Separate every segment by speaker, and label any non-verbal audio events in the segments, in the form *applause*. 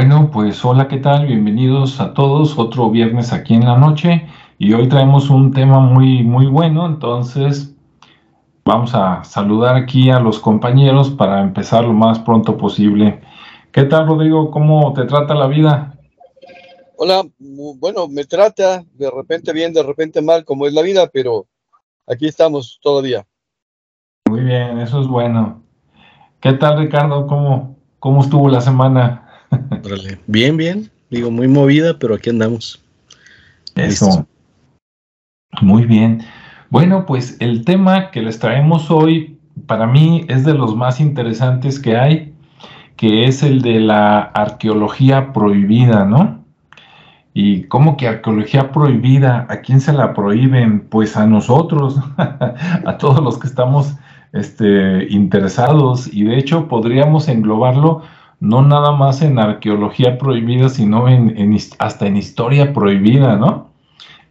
Speaker 1: Bueno, pues hola, ¿qué tal? Bienvenidos a todos, otro viernes aquí en la noche y hoy traemos un tema muy, muy bueno, entonces vamos a saludar aquí a los compañeros para empezar lo más pronto posible. ¿Qué tal, Rodrigo? ¿Cómo te trata la vida?
Speaker 2: Hola, bueno, me trata de repente bien, de repente mal, como es la vida, pero aquí estamos todavía.
Speaker 1: Muy bien, eso es bueno. ¿Qué tal, Ricardo? ¿Cómo, cómo estuvo la semana?
Speaker 3: Bien, bien. Digo, muy movida, pero aquí andamos.
Speaker 1: Eso. Muy bien. Bueno, pues el tema que les traemos hoy para mí es de los más interesantes que hay, que es el de la arqueología prohibida, ¿no? ¿Y cómo que arqueología prohibida? ¿A quién se la prohíben? Pues a nosotros, *laughs* a todos los que estamos este, interesados. Y de hecho podríamos englobarlo no nada más en arqueología prohibida, sino en, hasta en historia prohibida, ¿no?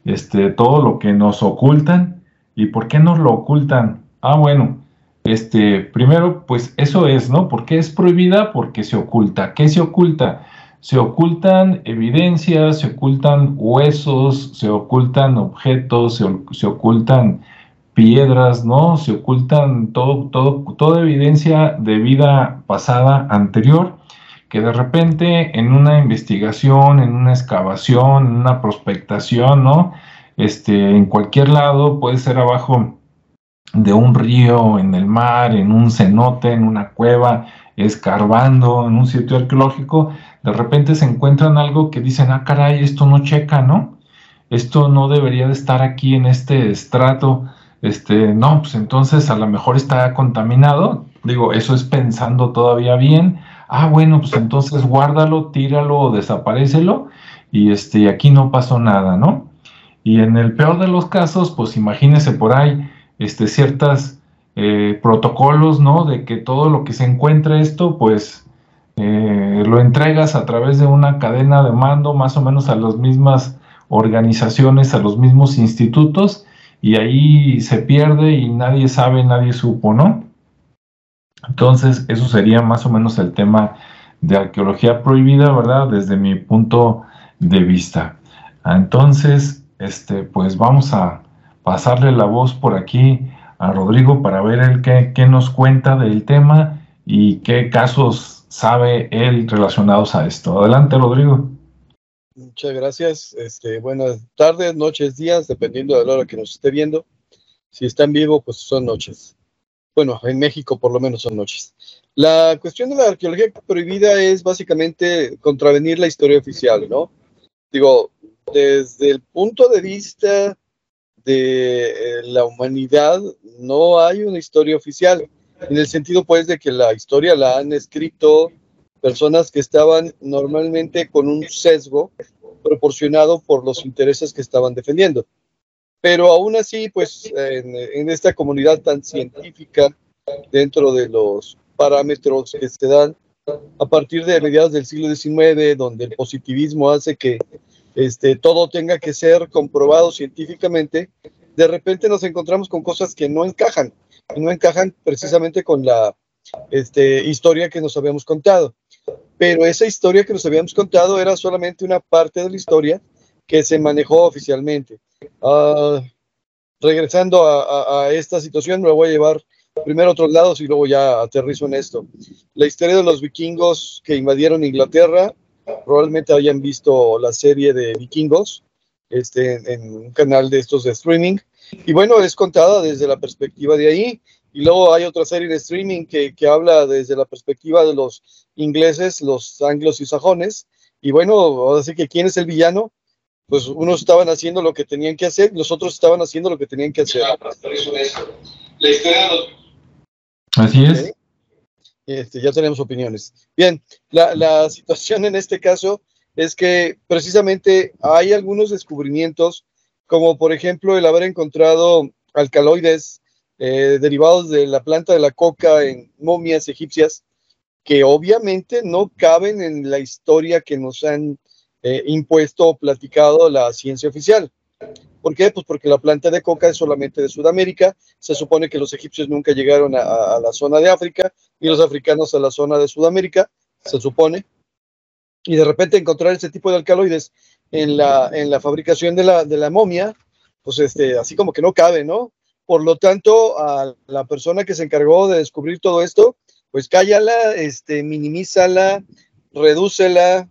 Speaker 1: Este, todo lo que nos ocultan. ¿Y por qué nos lo ocultan? Ah, bueno, este, primero, pues eso es, ¿no? ¿Por qué es prohibida? Porque se oculta. ¿Qué se oculta? Se ocultan evidencias, se ocultan huesos, se ocultan objetos, se, se ocultan piedras, ¿no? Se ocultan todo, todo, toda evidencia de vida pasada anterior que de repente en una investigación, en una excavación, en una prospectación, ¿no? Este, en cualquier lado, puede ser abajo de un río, en el mar, en un cenote, en una cueva, escarbando, en un sitio arqueológico, de repente se encuentran algo que dicen, ah, caray, esto no checa, ¿no? Esto no debería de estar aquí en este estrato. Este, no, pues entonces a lo mejor está contaminado. Digo, eso es pensando todavía bien ah, bueno, pues entonces guárdalo, tíralo o desaparecelo y este, aquí no pasó nada, ¿no? Y en el peor de los casos, pues imagínese por ahí este, ciertas eh, protocolos, ¿no? De que todo lo que se encuentre esto, pues eh, lo entregas a través de una cadena de mando, más o menos a las mismas organizaciones, a los mismos institutos, y ahí se pierde y nadie sabe, nadie supo, ¿no? Entonces, eso sería más o menos el tema de arqueología prohibida, ¿verdad? Desde mi punto de vista. Entonces, este, pues vamos a pasarle la voz por aquí a Rodrigo para ver qué, qué nos cuenta del tema y qué casos sabe él relacionados a esto. Adelante, Rodrigo.
Speaker 2: Muchas gracias. Este, buenas tardes, noches, días, dependiendo de la hora que nos esté viendo. Si está en vivo, pues son noches. Bueno, en México por lo menos son noches. La cuestión de la arqueología prohibida es básicamente contravenir la historia oficial, ¿no? Digo, desde el punto de vista de eh, la humanidad, no hay una historia oficial, en el sentido pues de que la historia la han escrito personas que estaban normalmente con un sesgo proporcionado por los intereses que estaban defendiendo. Pero aún así, pues en, esta comunidad tan científica, dentro de los parámetros que se dan a partir de mediados del siglo XIX, donde el positivismo hace que este, todo tenga que ser comprobado científicamente, de repente nos encontramos con cosas que no encajan, y no encajan precisamente con la este, historia que nos habíamos contado. Pero esa historia que nos habíamos contado era solamente una parte de la historia que se manejó oficialmente. Uh, regresando a, a, esta situación, me voy a llevar primero a otros lados y luego ya aterrizo en esto. La historia de los vikingos que invadieron Inglaterra, probablemente hayan visto la serie de vikingos este, en, un canal de estos de streaming. Y bueno, es contada desde la perspectiva de ahí. Y luego hay otra serie de streaming que, que habla desde la perspectiva de los ingleses, los anglos y sajones. Y bueno, así que ¿quién es el villano? Pues unos estaban haciendo lo que tenían que hacer, los otros estaban haciendo lo que tenían que hacer.
Speaker 1: Así es.
Speaker 2: Este, ya tenemos opiniones. Bien, la, la, situación en este caso es que precisamente hay algunos descubrimientos, como por ejemplo el haber encontrado alcaloides eh, derivados de la planta de la coca en momias egipcias, que obviamente no caben en la historia que nos han eh, impuesto o platicado la ciencia oficial. ¿Por qué? Pues porque la planta de coca es solamente de Sudamérica. Se supone que los egipcios nunca llegaron a, la zona de África y los africanos a la zona de Sudamérica, se supone. y de repente encontrar ese tipo de alcaloides en la, en la fabricación de la, de la momia, pues este, así como que no cabe, ¿no? Por lo tanto, a la persona que se encargó de descubrir todo esto, pues cállala, este, minimízala, redúcela,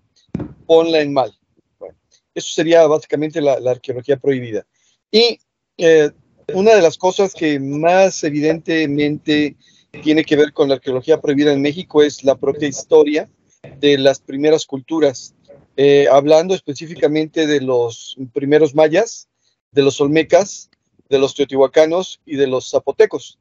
Speaker 2: ponla en mal. Bueno, eso sería básicamente la, arqueología prohibida. Y eh, una de las cosas que más evidentemente tiene que ver con la arqueología prohibida en México es la propia historia de las primeras culturas. Eh, hablando específicamente de los primeros mayas, de los olmecas, de los teotihuacanos y de los zapotecos.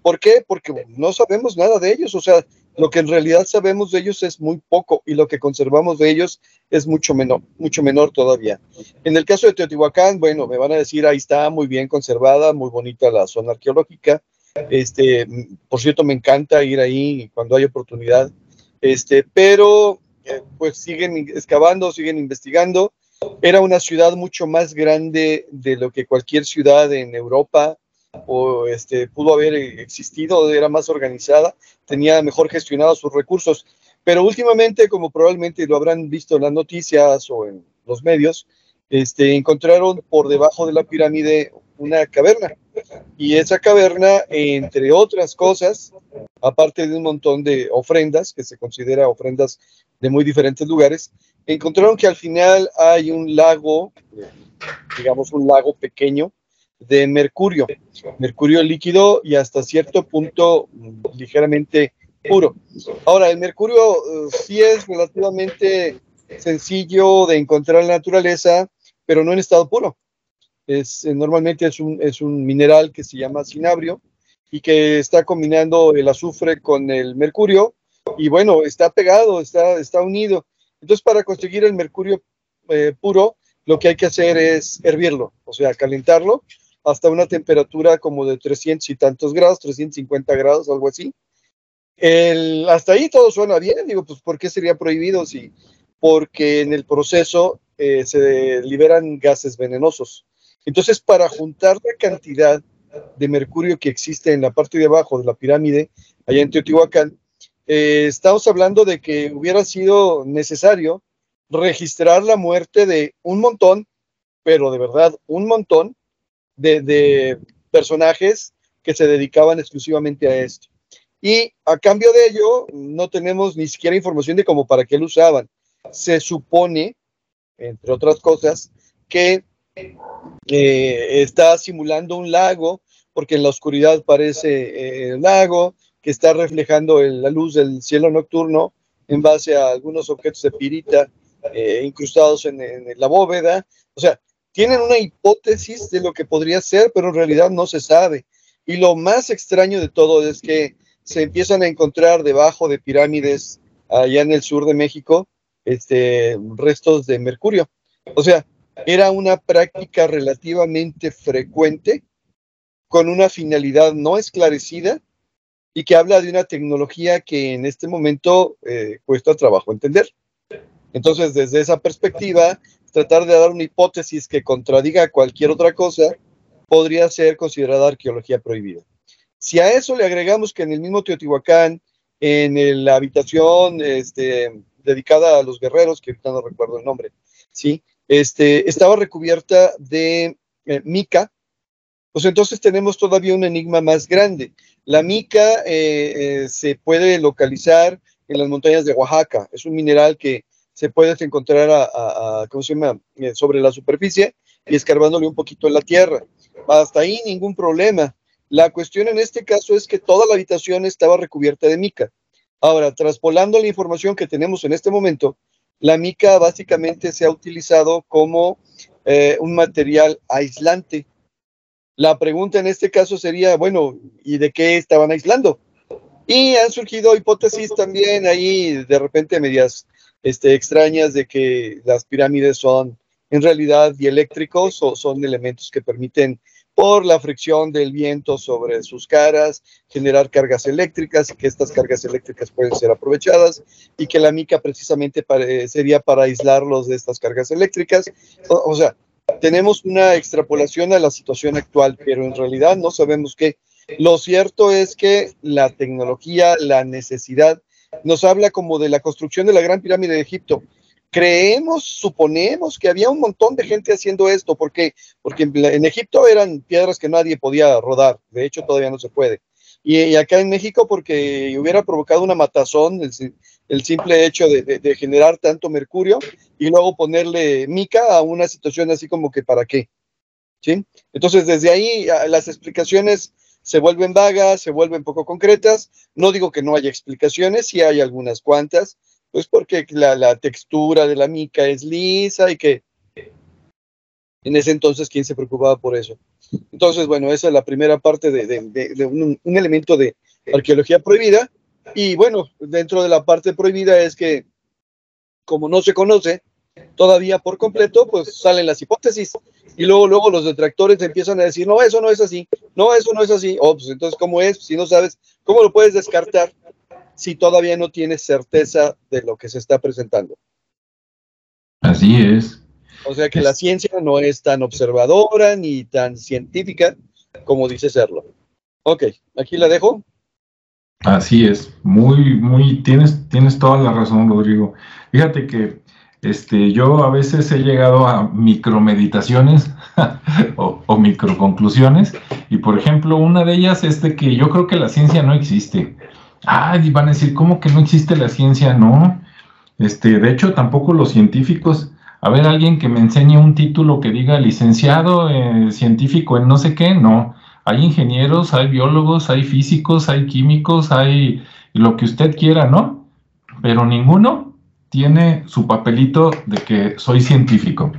Speaker 2: ¿Por qué? Porque no sabemos nada de ellos, o sea, lo que en realidad sabemos de ellos es muy poco y lo que conservamos de ellos es mucho menor, mucho menor todavía. En el caso de Teotihuacán, bueno, me van a decir, ahí está muy bien conservada, muy bonita la zona arqueológica. Este, por cierto, me encanta ir ahí cuando hay oportunidad. Este, pero eh, pues siguen excavando, siguen investigando era una ciudad mucho más grande de lo que cualquier ciudad en Europa o este, pudo haber existido, era más organizada, tenía mejor gestionados sus recursos. Pero últimamente, como probablemente lo habrán visto en las noticias o en los medios, este, encontraron por debajo de la pirámide una caverna. Y esa caverna, entre otras cosas, aparte de un montón de ofrendas, que se considera ofrendas de muy diferentes lugares, encontraron que al final hay un lago, digamos un lago pequeño, de mercurio, mercurio líquido y hasta cierto punto ligeramente puro. Ahora, el mercurio uh, sí es relativamente sencillo de encontrar en la naturaleza, pero no en estado puro. Es, eh, normalmente es un, es un mineral que se llama cinabrio y que está combinando el azufre con el mercurio y bueno, está pegado, está, está unido. Entonces, para conseguir el mercurio eh, puro, lo que hay que hacer es hervirlo, o sea, calentarlo hasta una temperatura como de 300 y tantos grados, 350 grados, algo así. El, hasta ahí todo suena bien, digo, pues ¿por qué sería prohibido? Sí, porque en el proceso eh, se liberan gases venenosos. Entonces, para juntar la cantidad de mercurio que existe en la parte de abajo de la pirámide, allá en Teotihuacán, eh, estamos hablando de que hubiera sido necesario registrar la muerte de un montón, pero de verdad un montón de, personajes que se dedicaban exclusivamente a esto. Y a cambio de ello, no tenemos ni siquiera información de cómo para qué lo usaban. Se supone, entre otras cosas, que eh, está simulando un lago, porque en la oscuridad parece eh, el lago, que está reflejando la luz del cielo nocturno en base a algunos objetos de pirita eh, incrustados en, la bóveda. O sea, tienen una hipótesis de lo que podría ser, pero en realidad no se sabe. Y lo más extraño de todo es que se empiezan a encontrar debajo de pirámides allá en el sur de México este, restos de mercurio. O sea, era una práctica relativamente frecuente con una finalidad no esclarecida y que habla de una tecnología que en este momento eh, cuesta trabajo entender. Entonces, desde esa perspectiva, tratar de dar una hipótesis que contradiga cualquier otra cosa podría ser considerada arqueología prohibida. Si a eso le agregamos que en el mismo Teotihuacán, en la habitación este, dedicada a los guerreros, que ahorita no recuerdo el nombre, ¿sí? este, estaba recubierta de eh, mica, pues entonces tenemos todavía un enigma más grande. La mica eh, eh, se puede localizar en las montañas de Oaxaca. Es un mineral que se puede encontrar a, ¿cómo se llama? Eh, sobre la superficie y escarbándole un poquito en la tierra. Hasta ahí ningún problema. La cuestión en este caso es que toda la habitación estaba recubierta de mica. Ahora, traspolando la información que tenemos en este momento, la mica básicamente se ha utilizado como un material aislante la pregunta en este caso sería, bueno, ¿y de qué estaban aislando? Y han surgido hipótesis también ahí de repente medias este, extrañas de que las pirámides son en realidad dieléctricos o son elementos que permiten por la fricción del viento sobre sus caras, generar cargas eléctricas y que estas cargas eléctricas pueden ser aprovechadas y que la mica precisamente sería para aislarlos de estas cargas eléctricas. o sea, tenemos una extrapolación a la situación actual, pero en realidad no sabemos qué. Lo cierto es que la tecnología, la necesidad, nos habla como de la construcción de la Gran Pirámide de Egipto. creemos, suponemos que había un montón de gente haciendo esto, porque, porque en, Egipto eran piedras que nadie podía rodar, de hecho todavía no se puede. Y, acá en México porque hubiera provocado una matazón el, simple hecho de, generar tanto mercurio y luego ponerle mica a una situación así como que para qué. ¿Sí? Entonces desde ahí las explicaciones se vuelven vagas, se vuelven poco concretas. No digo que no haya explicaciones, sí hay algunas cuantas, pues porque la, textura de la mica es lisa y que en ese entonces, ¿quién se preocupaba por eso? Entonces, bueno, esa es la primera parte de, un, elemento de arqueología prohibida. Y bueno, dentro de la parte prohibida es que, como no se conoce todavía por completo, pues salen las hipótesis. Y luego, luego los detractores empiezan a decir, no, eso no es así, no, eso no es así. Oh, pues entonces, ¿cómo es? Si no sabes, ¿cómo lo puedes descartar si todavía no tienes certeza de lo que se está presentando?
Speaker 1: Así es.
Speaker 2: O sea que la ciencia no es tan observadora ni tan científica como dice serlo. Ok, aquí la dejo.
Speaker 1: Así es, muy, muy, tienes, tienes toda la razón, Rodrigo. Fíjate que este, yo a veces he llegado a micromeditaciones *laughs* o, o microconclusiones, y por ejemplo, una de ellas es de que yo creo que la ciencia no existe. Ah, y van a decir, ¿cómo que no existe la ciencia? No. Este, de hecho, tampoco los científicos a ver, alguien que me enseñe un título que diga licenciado eh, científico en no sé qué, no. Hay ingenieros, hay biólogos, hay físicos, hay químicos, hay lo que usted quiera, ¿no? Pero ninguno tiene su papelito de que soy científico.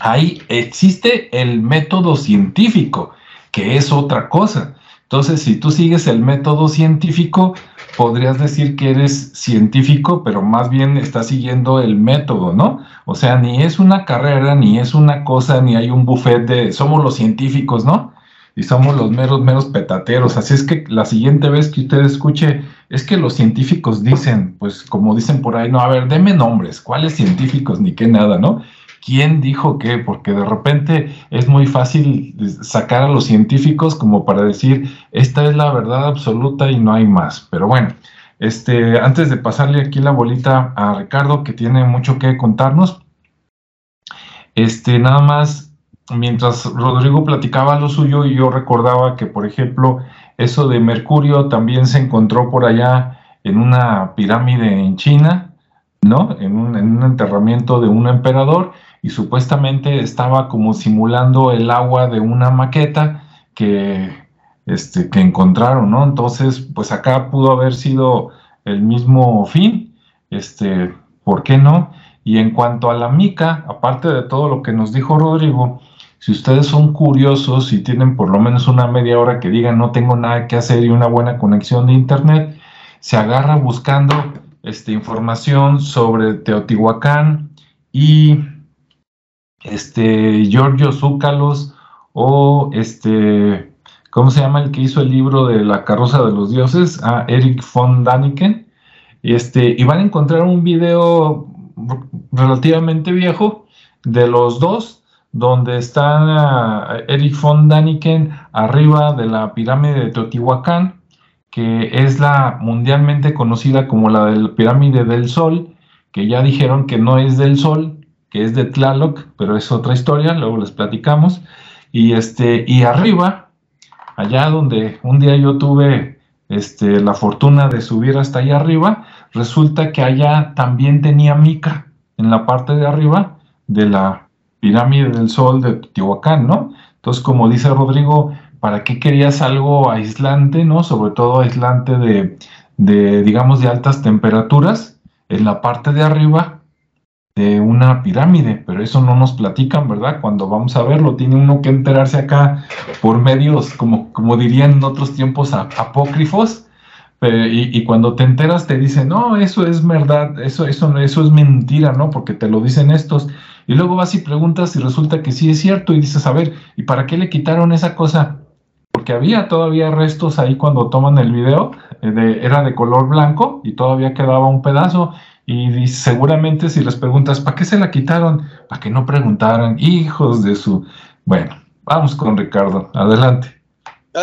Speaker 1: Ahí existe el método científico, que es otra cosa. Entonces, si tú sigues el método científico, podrías decir que eres científico, pero más bien estás siguiendo el método, ¿no? O sea, ni es una carrera, ni es una cosa, ni hay un buffet de somos los científicos, ¿no? Y somos los meros, meros petateros. Así es que la siguiente vez que usted escuche, es que los científicos dicen, pues como dicen por ahí, no, a ver, deme nombres, ¿cuáles científicos? Ni qué nada, ¿no? quién dijo qué, porque de repente es muy fácil sacar a los científicos como para decir, esta es la verdad absoluta y no hay más. Pero bueno, este, antes de pasarle aquí la bolita a Ricardo, que tiene mucho que contarnos, este, nada más, mientras Rodrigo platicaba lo suyo y yo recordaba que, por ejemplo, eso de Mercurio también se encontró por allá en una pirámide en China, ¿no? En un, en un enterramiento de un emperador y supuestamente estaba como simulando el agua de una maqueta que, este, que encontraron, ¿no? Entonces, pues acá pudo haber sido el mismo fin, este, ¿por qué no? Y en cuanto a la mica, aparte de todo lo que nos dijo Rodrigo, si ustedes son curiosos y tienen por lo menos una media hora que digan no tengo nada que hacer y una buena conexión de internet, se agarra buscando este, información sobre Teotihuacán y este, Giorgio Zúcalos o este, ¿cómo se llama el que hizo el libro de la carroza de los dioses? Ah, Eric von Daniken. Este, y van a encontrar un video relativamente viejo de los dos, donde está ah, Eric von Daniken arriba de la pirámide de Teotihuacán, que es la mundialmente conocida como la pirámide del Sol, que ya dijeron que no es del Sol, que es de Tlaloc, pero es otra historia, luego les platicamos. Y, este, y arriba, allá donde un día yo tuve este, la fortuna de subir hasta allá arriba, resulta que allá también tenía mica en la parte de arriba de la pirámide del sol de Teotihuacán, ¿no? Entonces, como dice Rodrigo, ¿para qué querías algo aislante, ¿no? Sobre todo aislante de, de digamos, de altas temperaturas en la parte de arriba de una pirámide, pero eso no nos platican, ¿verdad? Cuando vamos a verlo, tiene uno que enterarse acá por medios, como, como dirían en otros tiempos, apócrifos, y, cuando te enteras te dicen, no, eso es verdad, eso, eso, eso es mentira, ¿no? Porque te lo dicen estos. Y luego vas y preguntas y resulta que sí es cierto y dices, a ver, ¿y para qué le quitaron esa cosa? Porque había todavía restos ahí cuando toman el video, eh, era de color blanco y todavía quedaba un pedazo y seguramente si les preguntas, ¿para qué se la quitaron? Para que no preguntaran, hijos de su... Bueno, vamos con Ricardo, adelante.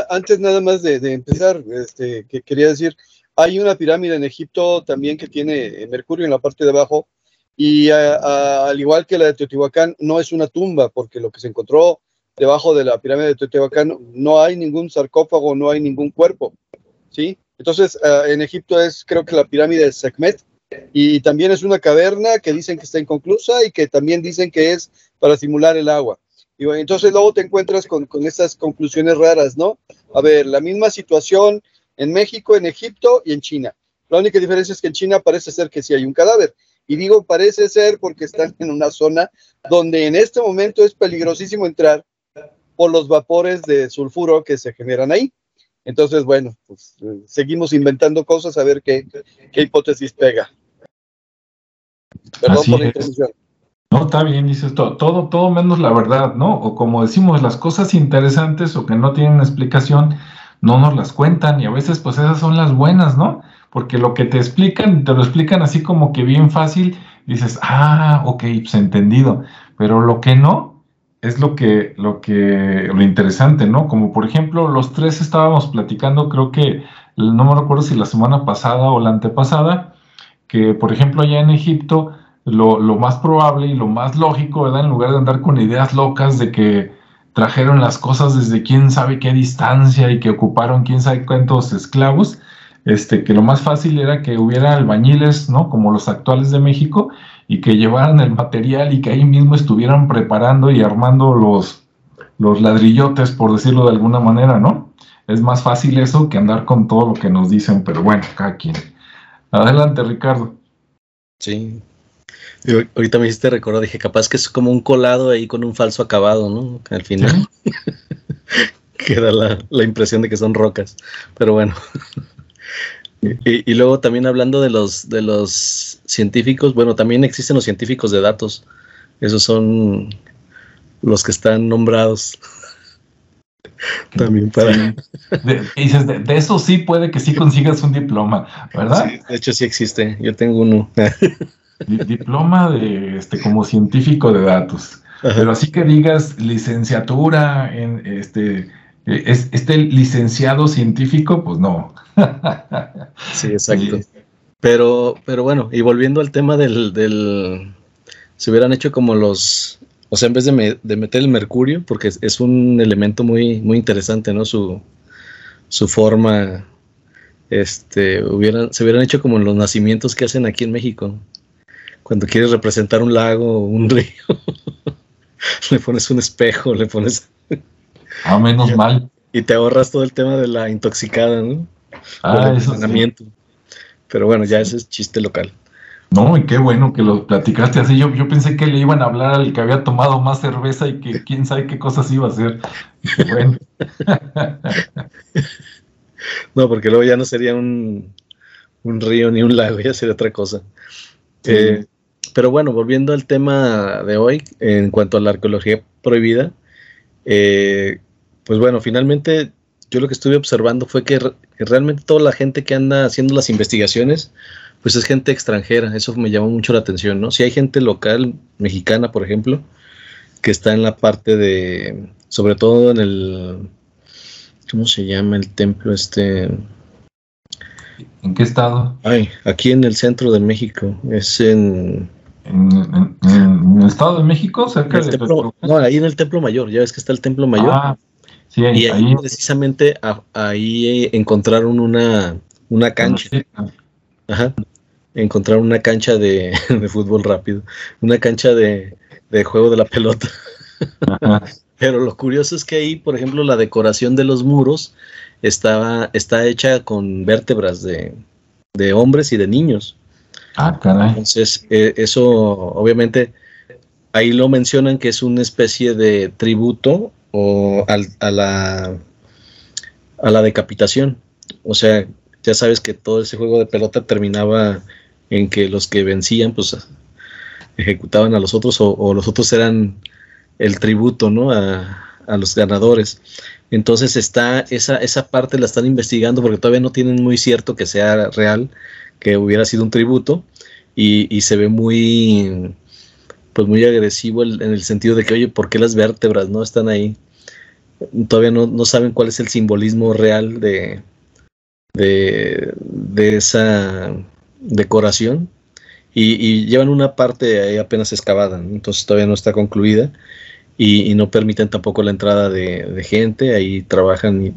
Speaker 2: Antes nada más de, empezar, este, que quería decir, hay una pirámide en Egipto también que tiene Mercurio en la parte de abajo, Y al igual que la de Teotihuacán, no es una tumba, porque lo que se encontró debajo de la pirámide de Teotihuacán no hay ningún sarcófago, no hay ningún cuerpo, ¿sí? Entonces, en Egipto es, creo que la pirámide de Sekhmet, y también es una caverna que dicen que está inconclusa y que también dicen que es para simular el agua. Y bueno, entonces luego te encuentras con, con estas conclusiones raras, ¿no? A ver, la misma situación en México, en Egipto y en China. La única diferencia es que en China parece ser que sí hay un cadáver. Y digo parece ser porque están en una zona donde en este momento es peligrosísimo entrar por los vapores de sulfuro que se generan ahí. Entonces, bueno, pues eh, seguimos inventando cosas a ver qué, qué hipótesis pega.
Speaker 1: Perdón por la interrupción. No, está bien, dices todo, todo, todo menos la verdad, ¿no? O como decimos, las cosas interesantes o que no tienen explicación, no nos las cuentan y a veces pues esas son las buenas, ¿no? Porque lo que te explican, te lo explican así como que bien fácil, dices, ah, ok, pues entendido, pero lo que no es lo que, lo que, lo interesante, ¿no? Como por ejemplo, los tres estábamos platicando, creo que, no me recuerdo si la semana pasada o la antepasada, que por ejemplo allá en Egipto, lo, más probable y lo más lógico, ¿verdad? En lugar de andar con ideas locas de que trajeron las cosas desde quién sabe qué distancia y que ocuparon quién sabe cuántos esclavos, este, que lo más fácil era que hubiera albañiles, ¿no? Como los actuales de México, y que llevaran el material y que ahí mismo estuvieran preparando y armando los, los ladrillotes, por decirlo de alguna manera, ¿no? Es más fácil eso que andar con todo lo que nos dicen, pero bueno, cada quien. Adelante, Ricardo.
Speaker 3: Sí, ahorita me hiciste recordar, dije, capaz que es como un colado ahí con un falso acabado, ¿no? Al final *laughs* queda la, la, impresión de que son rocas. Pero bueno. Y, y, luego también hablando de los, de los científicos, bueno, también existen los científicos de datos. Esos son los que están nombrados. *laughs*
Speaker 1: También para. De, dices, de, de, eso sí puede que sí consigas un diploma, ¿verdad? Sí,
Speaker 3: de hecho sí existe. Yo tengo uno *laughs*
Speaker 1: diploma de este como científico de datos. Pero así que digas licenciatura en este es este licenciado científico, pues no. *laughs*
Speaker 3: sí, exacto. Pero, pero bueno, y volviendo al tema del, del se hubieran hecho como los, o sea, en vez de, de meter el mercurio, porque es, es, un elemento muy, muy interesante, ¿no? Su, su forma, este, hubieran, se hubieran hecho como los nacimientos que hacen aquí en México cuando quieres representar un lago o un *laughs* río, le pones un espejo, le pones...
Speaker 1: Ah, menos mal.
Speaker 3: Y te ahorras todo el tema de la intoxicada, ¿no? Ah, eso Pero bueno, ya ese es chiste local.
Speaker 1: No, y qué bueno que lo platicaste así. Yo, yo pensé que le iban a hablar al que había tomado más cerveza y que quién sabe qué cosas iba a hacer. bueno. *laughs*
Speaker 3: no, porque luego ya no sería un, un río ni un lago, *laughs* ya sería otra cosa. Eh, pero bueno, volviendo al tema de hoy, en cuanto a la arqueología prohibida, eh, pues bueno, finalmente yo lo que estuve observando fue que, realmente toda la gente que anda haciendo las investigaciones, pues es gente extranjera, eso me llamó mucho la atención, ¿no? Si hay gente local, mexicana, por ejemplo, que está en la parte de, sobre todo en el, ¿cómo se llama el templo este?
Speaker 1: ¿En qué estado?
Speaker 3: Ay, aquí en el centro de México, es en
Speaker 1: en, el Estado de México, cerca
Speaker 3: de... no, ahí en el Templo Mayor, ya ves que está el Templo Mayor. Ah, sí, ahí, y ahí, precisamente ahí encontraron una, una cancha. Ajá. Encontraron una cancha *laughs* de, fútbol rápido, una cancha de, juego de la pelota. *laughs* Pero lo curioso es que ahí, por ejemplo, la decoración de los muros estaba, está hecha con vértebras de, de hombres y de niños.
Speaker 1: Ah, caray.
Speaker 3: Entonces, eh, eso obviamente ahí lo mencionan que es una especie de tributo o a, la, a la decapitación. O sea, ya sabes que todo ese juego de pelota terminaba en que los que vencían, pues ejecutaban a los otros o, los otros eran el tributo, ¿no? A, a, los ganadores. Entonces está esa, esa parte la están investigando porque todavía no tienen muy cierto que sea real que hubiera sido un tributo y, se ve muy pues muy agresivo en el sentido de que oye ¿por qué las vértebras no están ahí? todavía no, saben cuál es el simbolismo real de, de, esa decoración y, llevan una parte ahí apenas excavada, entonces todavía no está concluida y, no permiten tampoco la entrada de, gente, ahí trabajan. Y,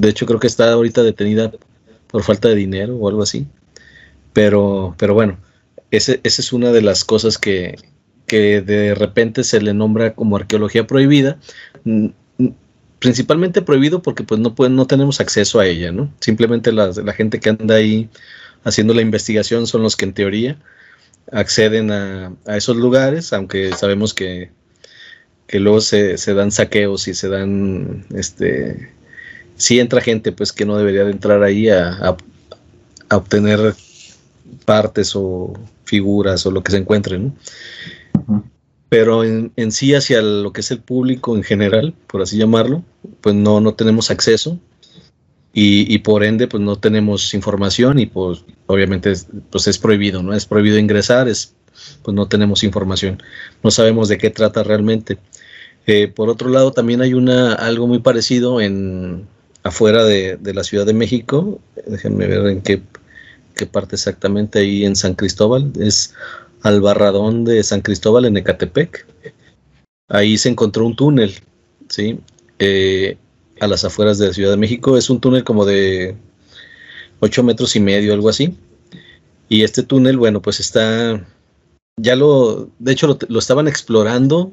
Speaker 3: de hecho creo que está ahorita detenida por falta de dinero o algo así, pero, pero bueno, esa es una de las cosas que, que de repente se le nombra como arqueología prohibida, principalmente prohibido porque pues no, no tenemos acceso a ella, ¿no? Simplemente la, la, gente que anda ahí haciendo la investigación son los que en teoría acceden a, esos lugares, aunque sabemos que, que luego se, dan saqueos y se dan, este, si entra gente pues que no debería de entrar ahí a, a obtener partes o figuras o lo que se encuentre, ¿no? pero en, sí hacia lo que es el público en general, por así llamarlo, pues no, no tenemos acceso y, por ende pues no tenemos información y pues obviamente es, pues es prohibido, ¿no? Es prohibido ingresar, es, pues no tenemos información, no sabemos de qué trata realmente. Eh, por otro lado, también hay una, algo muy parecido en afuera de, de la Ciudad de México, déjenme ver en qué, qué parte exactamente, ahí en San Cristóbal, es al barradón de San Cristóbal en Ecatepec. Ahí se encontró un túnel, ¿sí? Eh, a las afueras de la Ciudad de México. Es un túnel como de 8 metros y medio, algo así. Y este túnel, bueno, pues está, ya lo, de hecho lo, estaban explorando,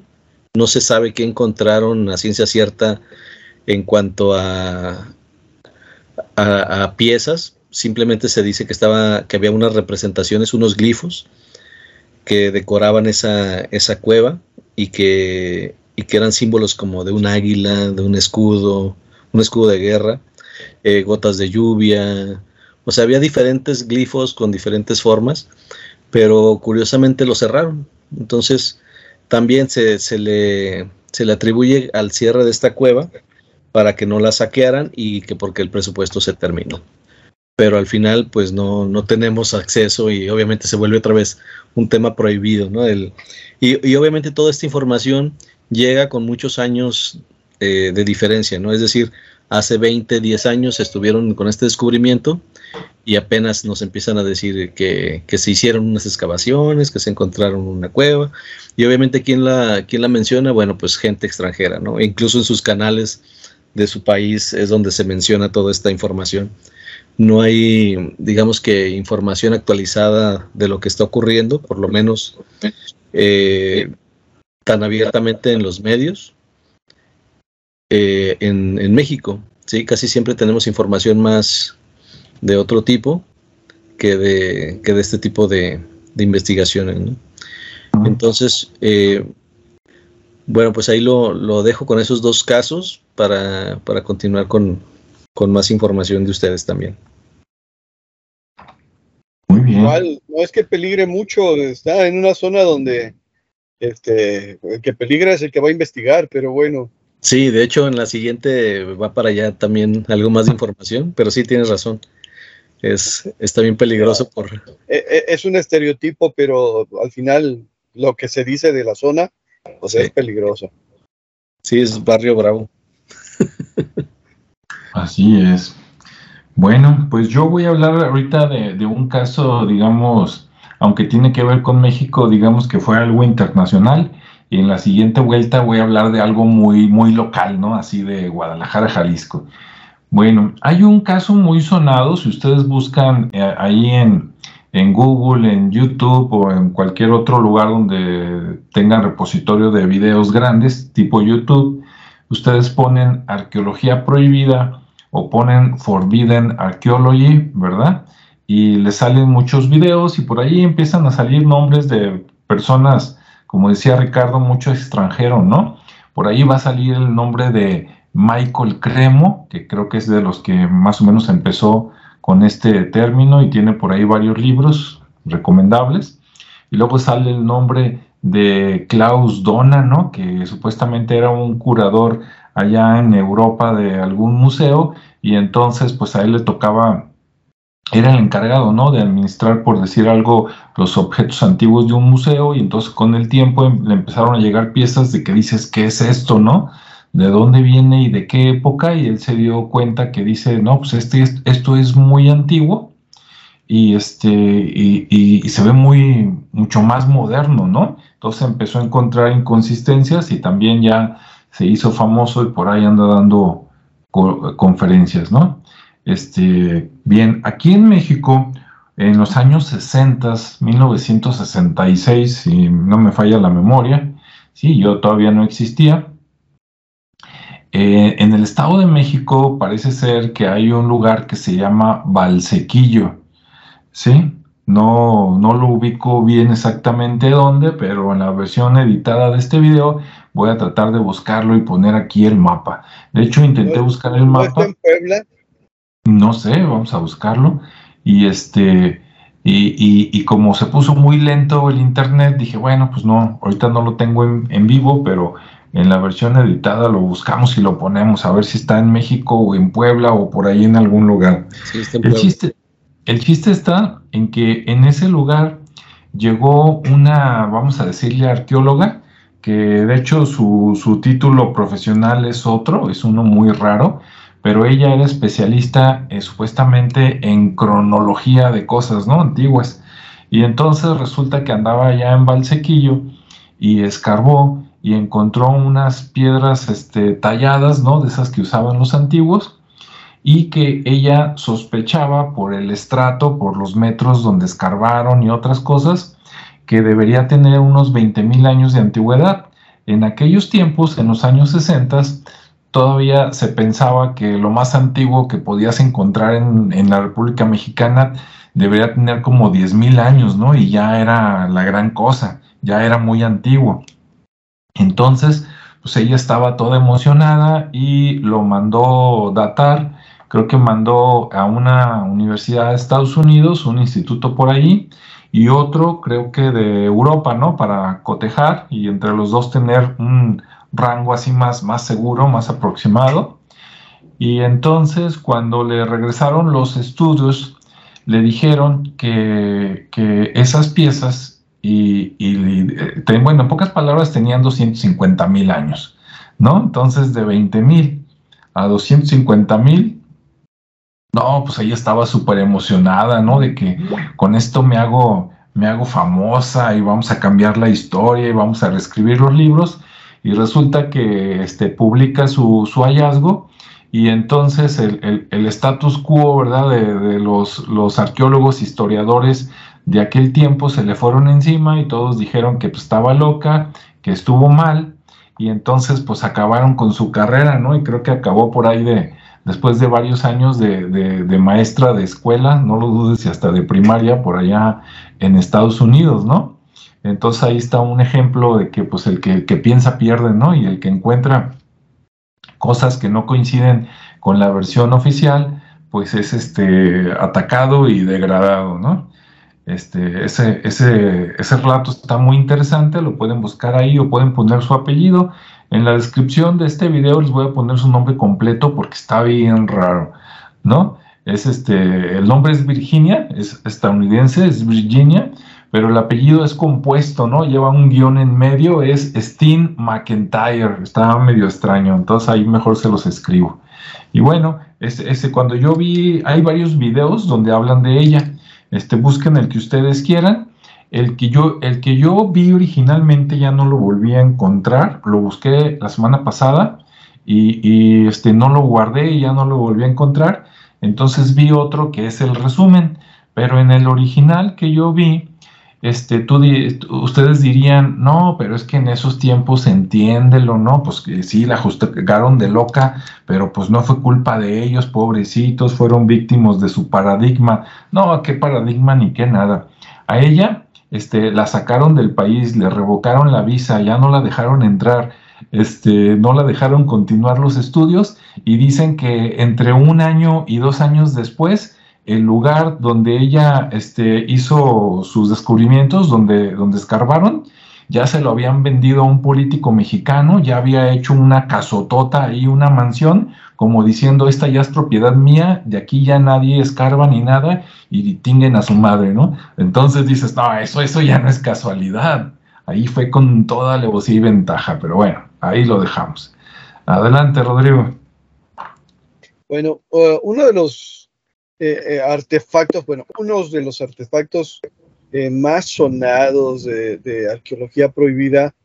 Speaker 3: no se sabe qué encontraron a ciencia cierta en cuanto a, a piezas, simplemente se dice que estaba, que había unas representaciones, unos glifos, que decoraban esa, esa cueva y que, y que eran símbolos como de un águila, de un escudo, un escudo de guerra, eh, gotas de lluvia, o sea, había diferentes glifos con diferentes formas, pero curiosamente lo cerraron. Entonces, también se, se, le, se le atribuye al cierre de esta cueva para que no la saquearan y que porque el presupuesto se terminó pero al final pues no, no tenemos acceso y obviamente se vuelve otra vez un tema prohibido, ¿no? El, y, obviamente toda esta información llega con muchos años eh, de diferencia, ¿no? Es decir, hace 20, 10 años estuvieron con este descubrimiento y apenas nos empiezan a decir que, que, se hicieron unas excavaciones, que se encontraron una cueva y obviamente quién la, quién la menciona, bueno, pues gente extranjera, ¿no? Incluso en sus canales de su país es donde se menciona toda esta información no hay, digamos que, información actualizada de lo que está ocurriendo, por lo menos eh, tan abiertamente en los medios. Eh, en, México, ¿sí? casi siempre tenemos información más de otro tipo que de, que de este tipo de, investigaciones. Entonces, eh, bueno, pues ahí lo, lo, dejo con esos dos casos para, para continuar con, con más información de ustedes también.
Speaker 2: Muy bien. Igual, no es que peligre mucho, está en una zona donde este, el que peligra es el que va a investigar, pero bueno.
Speaker 3: Sí, de hecho en la siguiente va para allá también algo más de información, pero sí tienes razón. Es, está bien peligroso por...
Speaker 2: E, e, es un estereotipo, pero al final lo que se dice de la zona, pues es peligroso.
Speaker 3: Sí, es barrio bravo. *laughs*
Speaker 1: Así es. Bueno, pues yo voy a hablar ahorita de, un caso, digamos, aunque tiene que ver con México, digamos que fue algo internacional. Y en la siguiente vuelta voy a hablar de algo muy, muy local, ¿no? Así de Guadalajara, Jalisco. Bueno, hay un caso muy sonado, si ustedes buscan eh, ahí en, en Google, en YouTube o en cualquier otro lugar donde tengan repositorio de videos grandes, tipo YouTube, ustedes ponen arqueología prohibida o ponen Forbidden Archaeology, ¿verdad? Y les salen muchos videos y por ahí empiezan a salir nombres de personas, como decía Ricardo, mucho extranjero, ¿no? Por ahí va a salir el nombre de Michael Cremo, que creo que es de los que más o menos empezó con este término y tiene por ahí varios libros recomendables. Y luego sale el nombre de Klaus Dona, ¿no? Que supuestamente era un curador allá en Europa de algún museo y entonces pues a él le tocaba, era el encargado, ¿no? De administrar, por decir algo, los objetos antiguos de un museo y entonces con el tiempo em, le empezaron a llegar piezas de que dices, ¿qué es esto, no? ¿De dónde viene y de qué época? Y él se dio cuenta que dice, no, pues este, esto es muy antiguo y, este, y, se ve muy, mucho más moderno, ¿no? Entonces empezó a encontrar inconsistencias y también ya se hizo famoso y por ahí anda dando conferencias, ¿no? Este, bien, aquí en México, en los años 60, 1966, si no me falla la memoria, sí, yo todavía no existía, eh, en el Estado de México parece ser que hay un lugar que se llama Valsequillo, ¿sí? No, no lo ubico bien exactamente dónde, pero en la versión editada de este video voy a tratar de buscarlo y poner aquí el mapa. De hecho, intenté buscar el mapa. en Puebla? No sé, vamos a buscarlo. Y este, y, y, como se puso muy lento el internet, dije, bueno, pues no, ahorita no lo tengo en, en vivo, pero en la versión editada lo buscamos y lo ponemos a ver si está en México o en Puebla o por ahí en algún lugar. el, chiste, el chiste está en que en ese lugar llegó una, vamos a decirle, arqueóloga, que de hecho su, su título profesional es otro, es uno muy raro, pero ella era especialista eh, supuestamente en cronología de cosas, ¿no? Antiguas. Y entonces resulta que andaba allá en Valsequillo y escarbó y encontró unas piedras este, talladas, ¿no? De esas que usaban los antiguos, y que ella sospechaba por el estrato, por los metros donde escarbaron y otras cosas, que debería tener unos 20.000 años de antigüedad. En aquellos tiempos, en los años 60, todavía se pensaba que lo más antiguo que podías encontrar en, en la República Mexicana debería tener como 10.000 años, ¿no? Y ya era la gran cosa, ya era muy antiguo. Entonces, pues ella estaba toda emocionada y lo mandó datar, creo que mandó a una universidad de Estados Unidos, un instituto por ahí, y otro creo que de Europa, ¿no? Para cotejar y entre los dos tener un rango así más, más seguro, más aproximado. Y entonces cuando le regresaron los estudios, le dijeron que, que esas piezas y, eh, bueno, en pocas palabras tenían 250 mil años, ¿no? Entonces de 20 mil a 250 mil, no, pues ella estaba súper emocionada, ¿no? De que con esto me hago, me hago famosa y vamos a cambiar la historia y vamos a reescribir los libros. Y resulta que este, publica su, su hallazgo y entonces el, el, status quo, ¿verdad? De, de los, los arqueólogos, historiadores, de aquel tiempo se le fueron encima y todos dijeron que pues, estaba loca, que estuvo mal, y entonces pues acabaron con su carrera, ¿no? Y creo que acabó por ahí de, después de varios años de, maestra de escuela, no lo dudes, y hasta de primaria por allá en Estados Unidos, ¿no? Entonces ahí está un ejemplo de que pues el que, el que piensa pierde, ¿no? Y el que encuentra cosas que no coinciden con la versión oficial, pues es este atacado y degradado, ¿no? Este, ese, ese, ese relato está muy interesante, lo pueden buscar ahí o pueden poner su apellido. En la descripción de este video les voy a poner su nombre completo porque está bien raro, ¿no? Es este, el nombre es Virginia, es estadounidense, es Virginia, pero el apellido es compuesto, ¿no? Lleva un guion en medio, es Steen McIntyre, está medio extraño, entonces ahí mejor se los escribo. Y bueno, ese, cuando yo vi, hay varios videos donde hablan de ella, este, busquen el que ustedes quieran. El que, yo, el que yo vi originalmente ya no lo volví a encontrar, lo busqué la semana pasada y, este, no lo guardé y ya no lo volví a encontrar. Entonces vi otro que es el resumen, pero en el original que yo vi, este, tú, ustedes dirían, no, pero es que en esos tiempos entiéndelo, ¿no? Pues que sí, la juzgaron de loca, pero pues no fue culpa de ellos, pobrecitos, fueron víctimas de su paradigma. No, qué paradigma ni qué nada. A ella, este, la sacaron del país, le revocaron la visa, ya no la dejaron entrar, este, no la dejaron continuar los estudios y dicen que entre un año y dos años después, el lugar donde ella este, hizo sus descubrimientos, donde, donde escarbaron, ya se lo habían vendido a un político mexicano, ya había hecho una casotota ahí, una mansión, como diciendo, esta ya es propiedad mía, de aquí ya nadie escarba ni nada, y tinguen a su madre, ¿no? Entonces dices, no, eso, eso ya no es casualidad. Ahí fue con toda alevosía y ventaja, pero bueno, ahí lo dejamos. Adelante, Rodrigo.
Speaker 2: Bueno, uh, uno de los eh, artefactos, bueno, uno de los artefactos más sonados de, arqueología prohibida,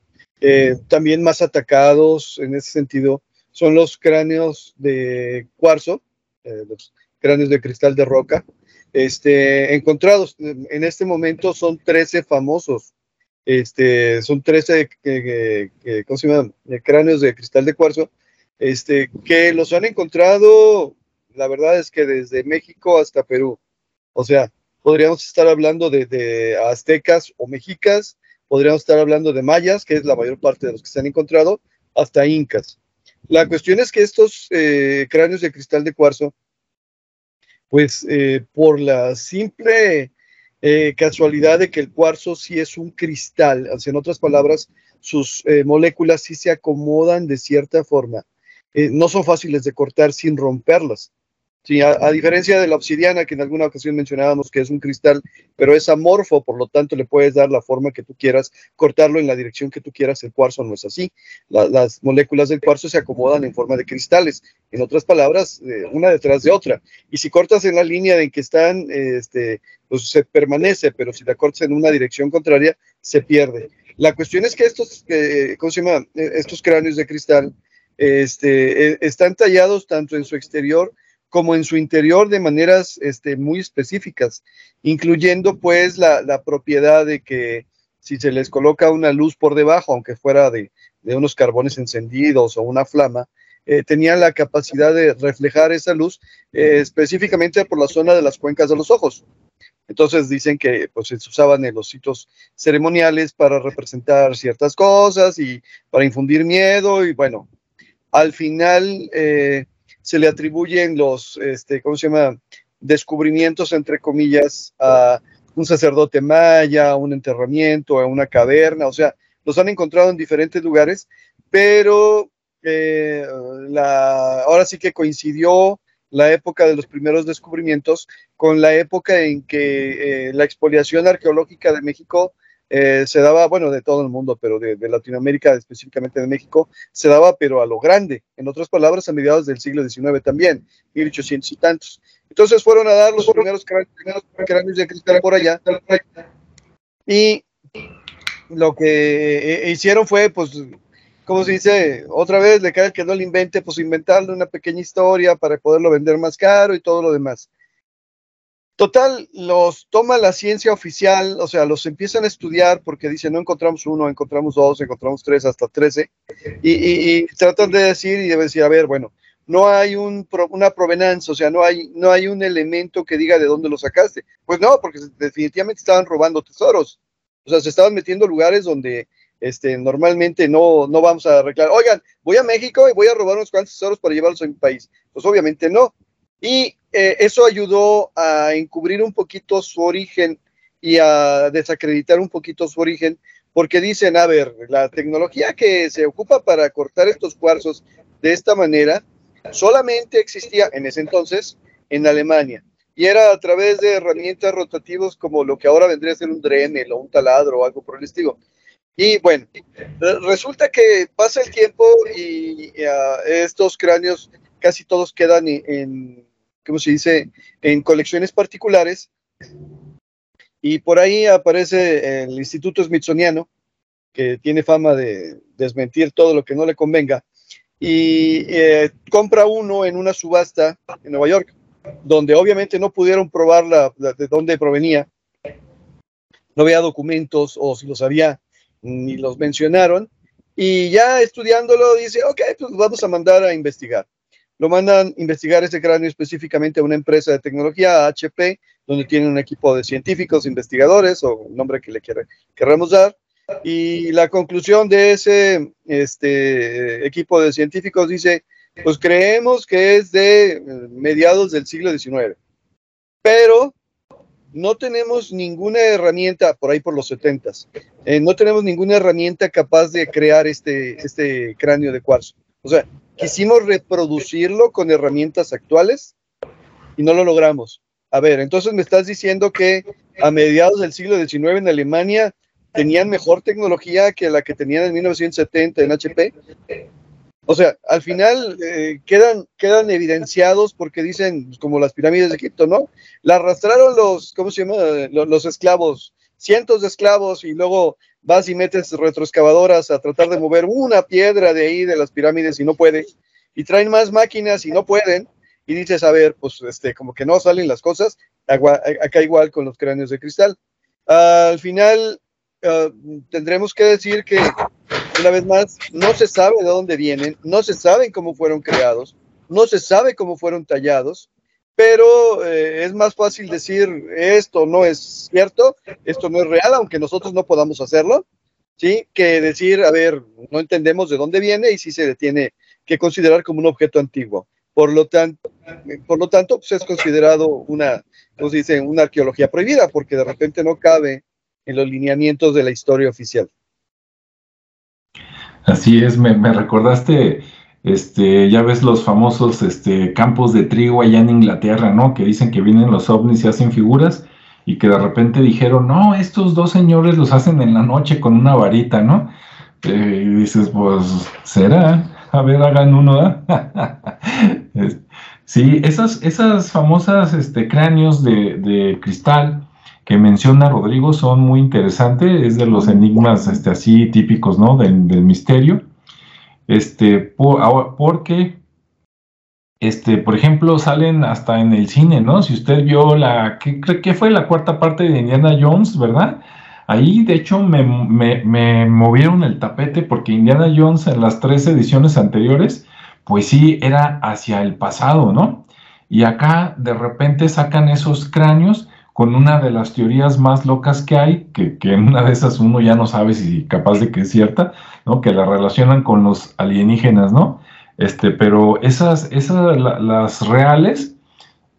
Speaker 2: también más atacados en ese sentido, son los cráneos de cuarzo, los cráneos de cristal de roca, este, encontrados. En este momento son 13 famosos. Este, son 13 ¿cómo se llama? cráneos de cristal de cuarzo este, que los han encontrado, la verdad es que desde México hasta Perú. O sea, podríamos estar hablando de, aztecas o mexicas, podríamos estar hablando de mayas, que es la mayor parte de los que se han encontrado, hasta incas. La cuestión es que estos eh, cráneos de cristal de cuarzo pues eh, por la simple eh, casualidad de que el cuarzo sí es un cristal, en otras palabras, sus moléculas sí se acomodan de cierta forma, no son fáciles de cortar sin romperlas. Sí, a, diferencia de la obsidiana, que en alguna ocasión mencionábamos que es un cristal, pero es amorfo, por lo tanto le puedes dar la forma que tú quieras, cortarlo en la dirección que tú quieras, el cuarzo no es así. las moléculas del cuarzo se acomodan en forma de cristales, en otras palabras, eh, una detrás de otra. Y si cortas en la línea en que están, este, pues se permanece, pero si la cortas en una dirección contraria, se pierde. La cuestión es que estos, eh, ¿cómo se llama? Eh, estos cráneos de cristal este, están tallados tanto en su exterior, como en su interior de maneras este, muy específicas, incluyendo pues la, propiedad de que si se les coloca una luz por debajo, aunque fuera de, unos carbones encendidos o una flama, eh, tenían la capacidad de reflejar esa luz eh, específicamente por la zona de las cuencas de los ojos. Entonces dicen que pues, se usaban en los sitios ceremoniales para representar ciertas cosas y para infundir miedo y bueno, al final eh, se le atribuyen los, este, ¿cómo se llama? Descubrimientos, entre comillas, a un sacerdote maya, a un enterramiento, a una caverna, o sea, los han encontrado en diferentes lugares, pero eh, la, ahora sí que coincidió la época de los primeros descubrimientos con la época en que eh, la expoliación arqueológica de México eh, se daba, bueno, de todo el mundo, pero de, Latinoamérica, específicamente de México, se daba, pero a lo grande. En otras palabras, a mediados del siglo XIX también, 1800 y tantos. Entonces fueron a dar los primeros cráneos de cristal por allá. Y lo que eh, hicieron fue, pues, como se dice, otra vez le cae que no le invente, pues inventarle una pequeña historia para poderlo vender más caro y todo lo demás. Total, los toma la ciencia oficial, o sea, los empiezan a estudiar porque dicen, no encontramos uno, encontramos dos, encontramos tres, hasta trece, y, tratan de decir y deben decir, a ver, bueno, no hay un, una provenancia, o sea, no hay, no hay un elemento que diga de dónde lo sacaste. Pues no, porque definitivamente estaban robando tesoros. O sea, se estaban metiendo lugares donde este, normalmente no, no vamos a arreglar. Oigan, voy a México y voy a robar unos cuantos tesoros para llevarlos a mi país. Pues obviamente no. Y eh, eso ayudó a encubrir un poquito su origen y a desacreditar un poquito su origen, porque dicen, a ver, la tecnología que se ocupa para cortar estos cuarzos de esta manera solamente existía en ese entonces en Alemania y era a través de herramientas rotativas como lo que ahora vendría a ser un Dremel o un taladro o algo por el estilo. Y bueno, resulta que pasa el tiempo y, ah, estos cráneos casi todos quedan en como se dice, en colecciones particulares. Y por ahí aparece el Instituto Smithsoniano, que tiene fama de desmentir todo lo que no le convenga, y eh, compra uno en una subasta en Nueva York, donde obviamente no pudieron probar de dónde provenía, no había documentos o si los había, ni los mencionaron, y ya estudiándolo dice, ok, pues vamos a mandar a investigar lo mandan investigar ese cráneo específicamente a una empresa de tecnología, HP, donde tienen un equipo de científicos, investigadores, o el nombre que le queramos dar. Y la conclusión de ese este, equipo de científicos dice, pues creemos que es de eh, mediados del siglo XIX, pero no tenemos ninguna herramienta, por ahí por los 70, eh, no tenemos ninguna herramienta capaz de crear este, este cráneo de cuarzo. O sea, quisimos reproducirlo con herramientas actuales y no lo logramos. A ver, entonces me estás diciendo que a mediados del siglo XIX en Alemania tenían mejor tecnología que la que tenían en 1970 en HP. O sea, al final eh, quedan, quedan evidenciados porque dicen, como las pirámides de Egipto, ¿no? La arrastraron los, ¿cómo se llama? Los, esclavos, cientos de esclavos, y luego vas y metes retroexcavadoras a tratar de mover una piedra de ahí de las pirámides y no puede, y traen más máquinas y no pueden, y dices, a ver, pues este, como que no salen las cosas, acá igual con los cráneos de cristal. al final, ah, tendremos que decir que una vez más, no se sabe de dónde vienen, no se sabe cómo fueron creados, no se sabe cómo fueron tallados, pero eh, es más fácil decir esto no es cierto, esto no es real, aunque nosotros no podamos hacerlo, ¿sí? Que decir, a ver, no entendemos de dónde viene y si se le tiene que considerar como un objeto antiguo. Por lo tanto, por lo tanto pues es considerado una, como se dice, una arqueología prohibida, porque de repente no cabe en los lineamientos de la historia oficial.
Speaker 1: Así es, me, recordaste, este, ya ves los famosos este, campos de trigo allá en Inglaterra, ¿no? Que dicen que vienen los ovnis y hacen figuras y que de repente dijeron, no, estos dos señores los hacen en la noche con una varita, ¿no? Eh, y dices, pues, ¿será? A ver, hagan uno, *laughs* sí, esas, esas famosas este, cráneos de, de cristal que menciona Rodrigo son muy interesantes, es de los enigmas este, así típicos, ¿no? Del, misterio. Este, porque, este, por ejemplo, salen hasta en el cine, ¿no? Si usted vio la, ¿qué, que fue la cuarta parte de Indiana Jones, verdad? Ahí, de hecho, me, me, movieron el tapete porque Indiana Jones en las tres ediciones anteriores, pues sí, era hacia el pasado, ¿no? Y acá de repente sacan esos cráneos con una de las teorías más locas que hay, que, en una de esas uno ya no sabe si capaz de que es cierta, ¿no? Que la relacionan con los alienígenas, ¿no? Este, pero esas, esas las reales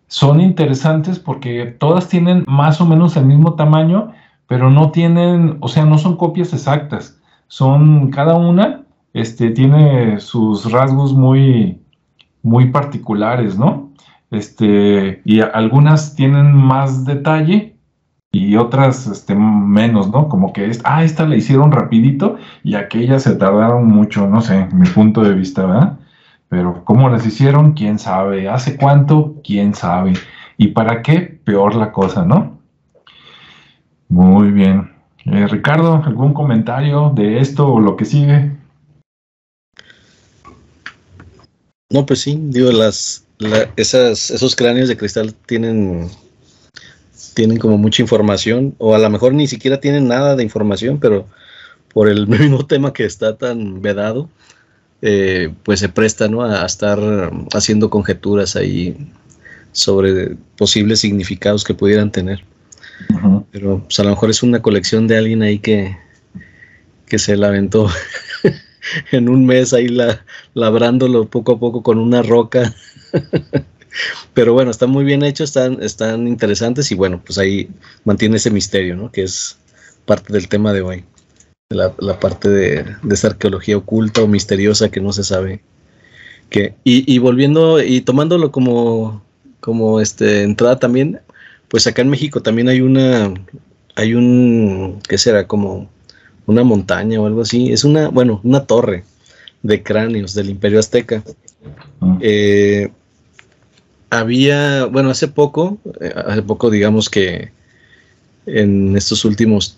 Speaker 1: son interesantes porque todas tienen más o menos el mismo tamaño, pero no tienen, o sea, no son copias exactas. Son cada una, este, tiene sus rasgos muy, muy particulares, ¿no? Este, y algunas tienen más detalle y otras este, menos, ¿no? Como que, ah, esta la hicieron rapidito y aquellas se tardaron mucho, no sé, mi punto de vista, ¿verdad? Pero cómo las hicieron, quién sabe. ¿Hace cuánto? Quién sabe. ¿Y para qué? Peor la cosa, ¿no? Muy bien. Eh, Ricardo, ¿algún comentario de esto o lo que sigue?
Speaker 3: No, pues sí, digo, las, esas, esos cráneos de cristal tienen, tienen como mucha información, o a lo mejor ni siquiera tienen nada de información, pero por el *laughs* mismo tema que está tan vedado, eh, pues se presta a, estar haciendo conjeturas ahí sobre posibles significados que pudieran tener. Pero pues, a lo mejor es una colección de alguien ahí que, que se la aventó *laughs* en un mes ahí la, labrándolo poco a poco con una roca. *laughs* Pero bueno, están muy bien hechos, están, están interesantes y bueno, pues ahí mantiene ese misterio, ¿no? Que es parte del tema de hoy. La, la parte de, de, esa arqueología oculta o misteriosa que no se sabe. Que, y, y volviendo y tomándolo como, como este, entrada también, pues acá en México también hay una, hay un, ¿qué será? Como una montaña o algo así. Es una, bueno, una torre de cráneos del Imperio Azteca. Ah. Eh, había, bueno, hace poco, eh, hace poco digamos que en estos últimos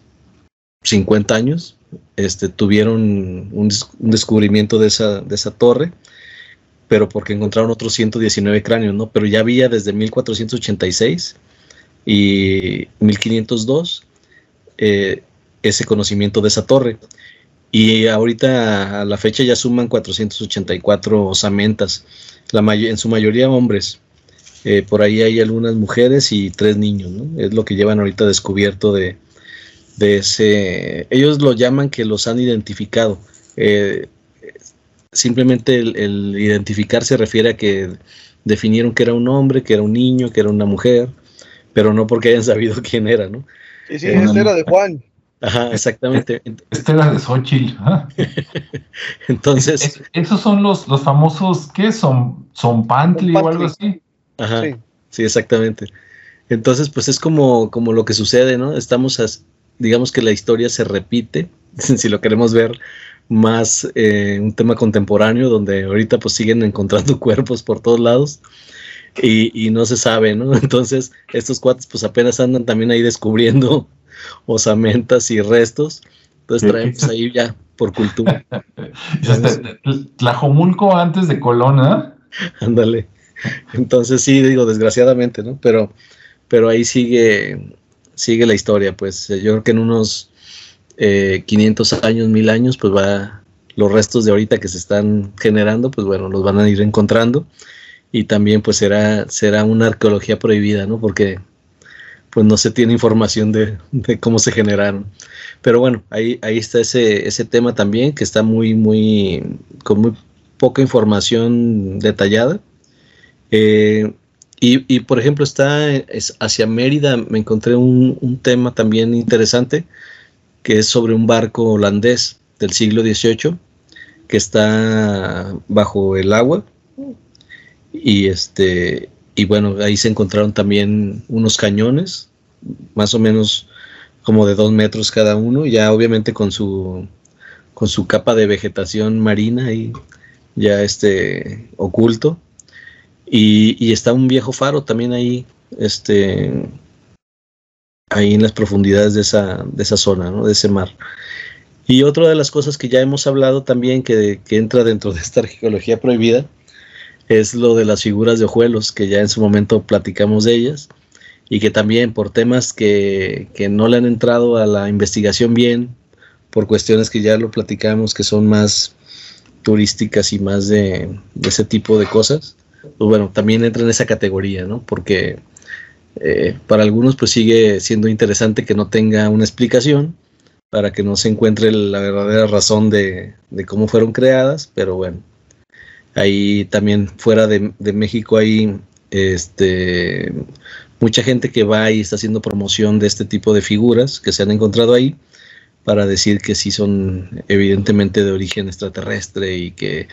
Speaker 3: 50 años, este, tuvieron un, descubrimiento de esa, de esa torre, pero porque encontraron otros 119 cráneos, ¿no? Pero ya había desde 1486 y 1502 eh, ese conocimiento de esa torre. Y ahorita a la fecha ya suman 484 osamentas, la en su mayoría hombres. Eh, por ahí hay algunas mujeres y tres niños, ¿no? Es lo que llevan ahorita descubierto de, de ese... Ellos lo llaman que los han identificado. Eh, simplemente el, el, identificar se refiere a que definieron que era un hombre, que era un niño, que era una mujer, pero no porque hayan sabido *laughs* quién era, ¿no?
Speaker 2: Sí, sí, este era de Juan.
Speaker 3: Ajá, exactamente.
Speaker 1: Este era de Xochitl. *laughs*
Speaker 3: Entonces.
Speaker 1: esos son los, los famosos, ¿qué son? ¿Son Pantli o algo así?
Speaker 3: Ajá. Sí. exactamente. Entonces, pues es como, como lo que sucede, ¿no? Estamos, digamos que la historia se repite *laughs* si lo queremos ver más eh, un tema contemporáneo, donde ahorita pues siguen encontrando *laughs* cuerpos por todos lados y, no se sabe, ¿no? *laughs* Entonces, estos cuates pues apenas andan también ahí descubriendo osamentas y restos. Entonces traemos ahí ya por cultura.
Speaker 1: Tlajomulco antes de Colón, ¿eh?
Speaker 3: Ándale. Entonces sí, digo, desgraciadamente, ¿no? Pero, pero ahí sigue, sigue la historia, pues yo creo que en unos 500 eh, años, 1000 años, pues va, los restos de ahorita que se están generando, pues bueno, los van a ir encontrando y también pues será, será una arqueología prohibida, ¿no? Porque pues no se tiene información de, cómo se generaron. Pero bueno, ahí, ahí está ese, ese tema también que está muy, muy, con muy poca información detallada. Eh, y, por ejemplo, está hacia Mérida, me encontré un, un, tema también interesante, que es sobre un barco holandés del siglo XVIII, que está bajo el agua y este, y bueno, ahí se encontraron también unos cañones, más o menos como de dos metros cada uno, ya obviamente con su con su capa de vegetación marina y ya este oculto. Y, está un viejo faro también ahí, este, ahí en las profundidades de esa, de esa zona, ¿no? de ese mar. Y otra de las cosas que ya hemos hablado también que, que entra dentro de esta arqueología prohibida es lo de las figuras de ojuelos, que ya en su momento platicamos de ellas, y que también por temas que, no le han entrado a la investigación bien, por cuestiones que ya lo platicamos, que son más turísticas y más de, ese tipo de cosas, pues bueno, también entra en esa categoría, ¿no? Porque eh, para algunos pues sigue siendo interesante que no tenga una explicación, para que no se encuentre la verdadera razón de, de cómo fueron creadas, pero bueno, Ahí también fuera de, México hay este, mucha gente que va y está haciendo promoción de este tipo de figuras que se han encontrado ahí para decir que sí son evidentemente de origen extraterrestre y que,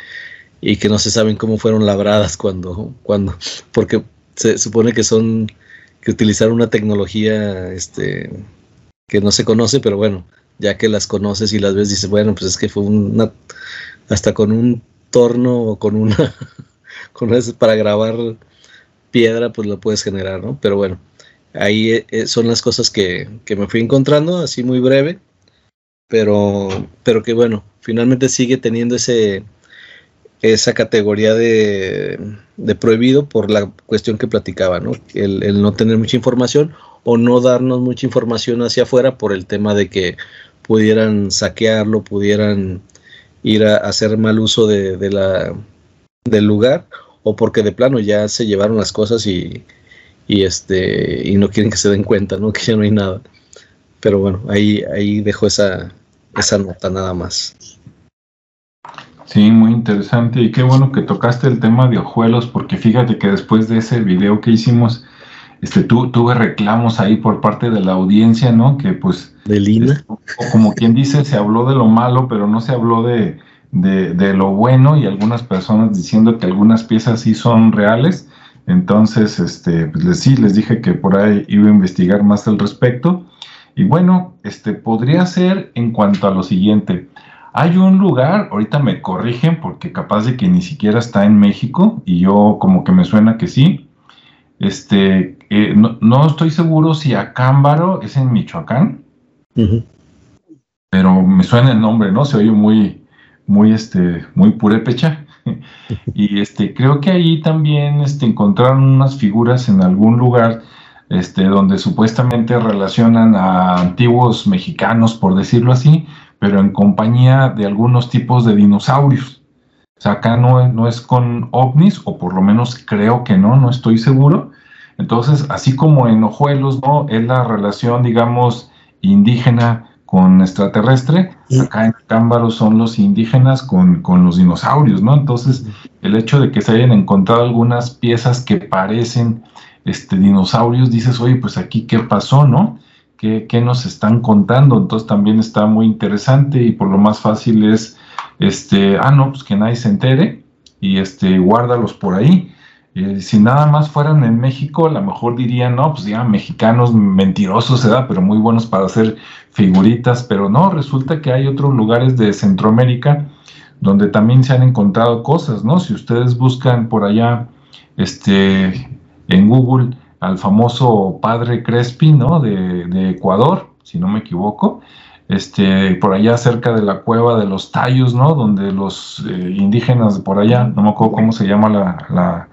Speaker 3: y que no se saben cómo fueron labradas cuando, cuando, porque se supone que son, que utilizaron una tecnología este, que no se conoce, pero bueno, ya que las conoces y las ves, dices, bueno, pues es que fue una, hasta con un torno con una, *laughs* con para grabar piedra, pues lo puedes generar, ¿no? Pero bueno, ahí eh, eh, son las cosas que, me fui encontrando, así muy breve, pero, pero que bueno, finalmente sigue teniendo ese, esa categoría de, de prohibido por la cuestión que platicaba, ¿no? El, no tener mucha información o no darnos mucha información hacia afuera por el tema de que pudieran saquearlo, pudieran ir a, hacer mal uso de, la, del lugar o porque de plano ya se llevaron las cosas y, y, este, y no quieren que se den cuenta, ¿no? *laughs* que ya no hay nada. Pero bueno, ahí, ahí dejo esa, esa nota nada más.
Speaker 1: Sí, muy interesante y qué bueno que tocaste el tema de ojuelos porque fíjate que después de ese video que hicimos, este, tu, tuve reclamos ahí por parte de la audiencia, ¿no? Que pues...
Speaker 3: De Lina.
Speaker 1: como quien dice, se habló de lo malo, pero no se habló de, de, lo bueno y algunas personas diciendo que algunas piezas sí son reales. Entonces, este, pues les, sí, les dije que por ahí iba a investigar más al respecto. Y bueno, este, podría ser en cuanto a lo siguiente. Hay un lugar, ahorita me corrigen porque capaz de que ni siquiera está en México y yo como que me suena que sí, este, eh, no, estoy seguro si Acámbaro es en Michoacán, pero me suena el nombre, ¿no? Se oye muy, muy, este, muy purépecha. *laughs* y este, creo que ahí también este, encontraron unas figuras en algún lugar este, donde supuestamente relacionan a antiguos mexicanos, por decirlo así, pero en compañía de algunos tipos de dinosaurios. O sea, acá no, no es con ovnis, o por lo menos creo que no, no estoy seguro. Entonces, así como en Ojuelos, ¿no? Es la relación, digamos, indígena con extraterrestre, acá en Cámbaro son los indígenas con, los dinosaurios, ¿no? Entonces, el hecho de que se hayan encontrado algunas piezas que parecen este, dinosaurios, dices, oye, pues aquí qué pasó, ¿no? ¿Qué, ¿Qué, nos están contando? Entonces también está muy interesante y por lo más fácil es este, ah, no, pues que nadie se entere y este, guárdalos por ahí. Eh, si nada más fueran en México, a lo mejor dirían, no, pues ya mexicanos mentirosos, se da, pero muy buenos para hacer figuritas, pero no, resulta que hay otros lugares de Centroamérica donde también se han encontrado cosas, ¿no? Si ustedes buscan por allá, este, en Google, al famoso padre Crespi, ¿no? De, de Ecuador, si no me equivoco, este, por allá cerca de la cueva de los Tallos, ¿no? Donde los eh, indígenas de por allá, no me acuerdo cómo se llama la,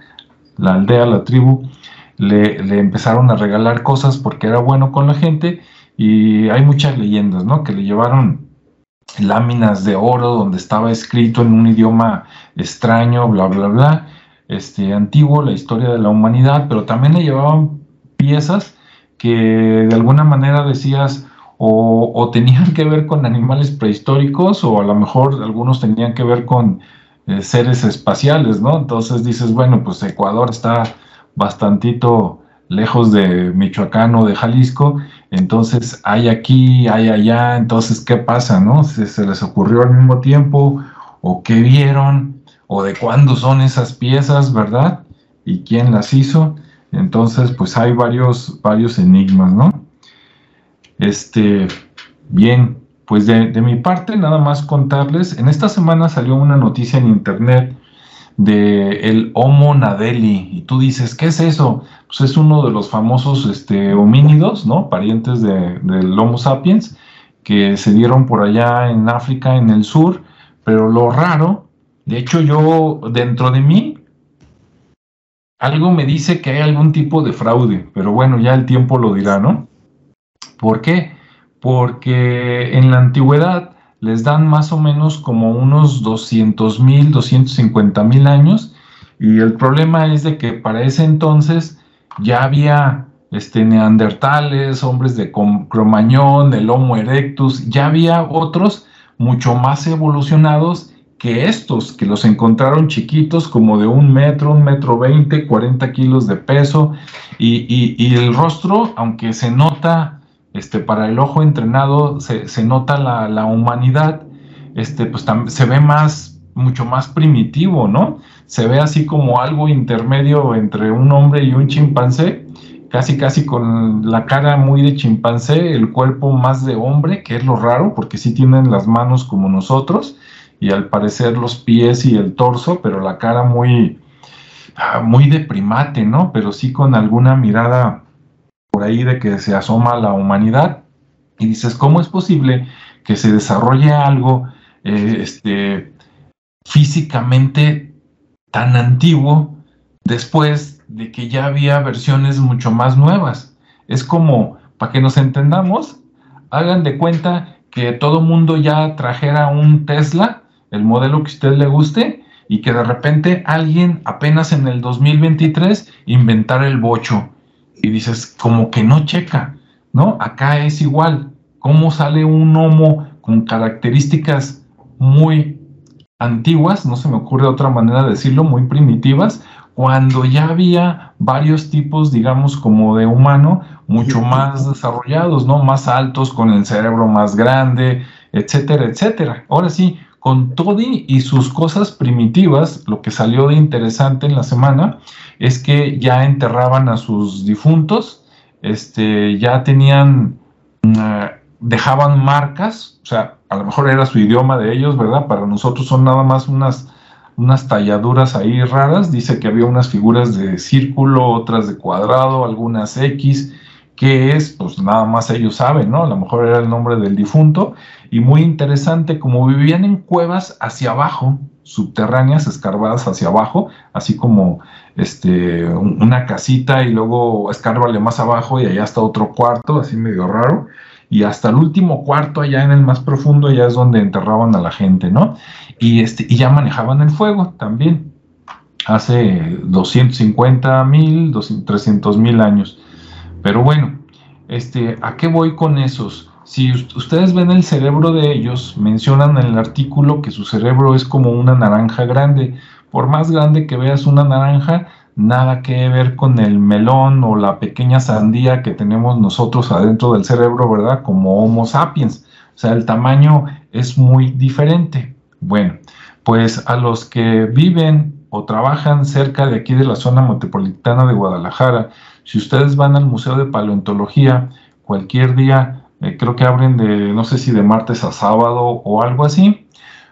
Speaker 1: la, aldea, la tribu, le, le, empezaron a regalar cosas porque era bueno con la gente y hay muchas leyendas, ¿no? Que le llevaron láminas de oro donde estaba escrito en un idioma extraño, bla, bla, bla, este, antiguo, la historia de la humanidad, pero también le llevaban piezas que de alguna manera decías, o, tenían que ver con animales prehistóricos o a lo mejor algunos tenían que ver con eh, seres espaciales, ¿no? Entonces dices, bueno, pues Ecuador está bastantito lejos de Michoacán o de Jalisco, entonces hay aquí, hay allá, entonces ¿qué pasa, no? ¿Se, se les ocurrió al mismo tiempo o qué vieron o de cuándo son esas piezas, ¿verdad? ¿Y quién las hizo? Entonces, pues hay varios, varios enigmas, ¿no? Este, bien, pues de, mi parte nada más contarles, en esta semana salió una noticia en internet de el Homo nadeli y tú dices, ¿qué es eso? Pues es uno de los famosos este, homínidos, ¿no? Parientes del Homo sapiens que se dieron por allá en África, en el sur, pero lo raro, de hecho yo dentro de mí algo me dice que hay algún tipo de fraude, pero bueno, ya el tiempo lo dirá, ¿no? ¿Por qué? Porque en la antigüedad les dan más o menos como unos 200 mil, 250 mil años y el problema es de que para ese entonces ya había este, neandertales, hombres de Cromañón, el Homo erectus, ya había otros mucho más evolucionados que estos, que los encontraron chiquitos como de un metro, un metro veinte, 40 kilos de peso y, y el rostro, aunque se nota este, para el ojo entrenado se, nota la, humanidad, este, pues se ve más, mucho más primitivo, ¿no? Se ve así como algo intermedio entre un hombre y un chimpancé, casi casi con la cara muy de chimpancé, el cuerpo más de hombre, que es lo raro, porque sí tienen las manos como nosotros, y al parecer los pies y el torso, pero la cara muy, ah, muy de primate, ¿no? Pero sí con alguna mirada por ahí de que se asoma la humanidad y dices, ¿cómo es posible que se desarrolle algo eh, este, físicamente tan antiguo después de que ya había versiones mucho más nuevas? Es como, para que nos entendamos, hagan de cuenta que todo mundo ya trajera un Tesla, el modelo que a usted le guste, y que de repente alguien apenas en el 2023 inventara el bocho y dices, como que no checa, ¿no? Acá es igual. ¿Cómo sale un homo con características muy antiguas, no se me ocurre otra manera de decirlo, muy primitivas, cuando ya había varios tipos, digamos, como de humano, mucho más desarrollados, ¿no? Más altos, con el cerebro más grande, etcétera, etcétera. Ahora sí, con Todi y sus cosas primitivas, lo que salió de interesante en la semana es que ya enterraban a sus difuntos, este, ya tenían, mm, dejaban marcas, o sea, a lo mejor era su idioma de ellos, ¿verdad? Para nosotros son nada más unas, unas talladuras ahí raras, dice que había unas figuras de círculo, otras de cuadrado, algunas X, que es, pues nada más ellos saben, ¿no? A lo mejor era el nombre del difunto, y muy interesante, como vivían en cuevas hacia abajo, subterráneas, escarbadas hacia abajo, así como este, una casita y luego escárbale más abajo y allá está otro cuarto, así medio raro, y hasta el último cuarto, allá en el más profundo, ya es donde enterraban a la gente, ¿no? Y, este, y ya manejaban el fuego también, hace 250 mil, 300 mil años. Pero bueno, este, ¿a qué voy con esos? Si ustedes ven el cerebro de ellos, mencionan en el artículo que su cerebro es como una naranja grande. Por más grande que veas una naranja, nada que ver con el melón o la pequeña sandía que tenemos nosotros adentro del cerebro, ¿verdad? Como Homo sapiens. O sea, el tamaño es muy diferente. Bueno, pues a los que viven o trabajan cerca de aquí de la zona metropolitana de Guadalajara, si ustedes van al Museo de Paleontología cualquier día, eh, creo que abren de, no sé si de martes a sábado o algo así,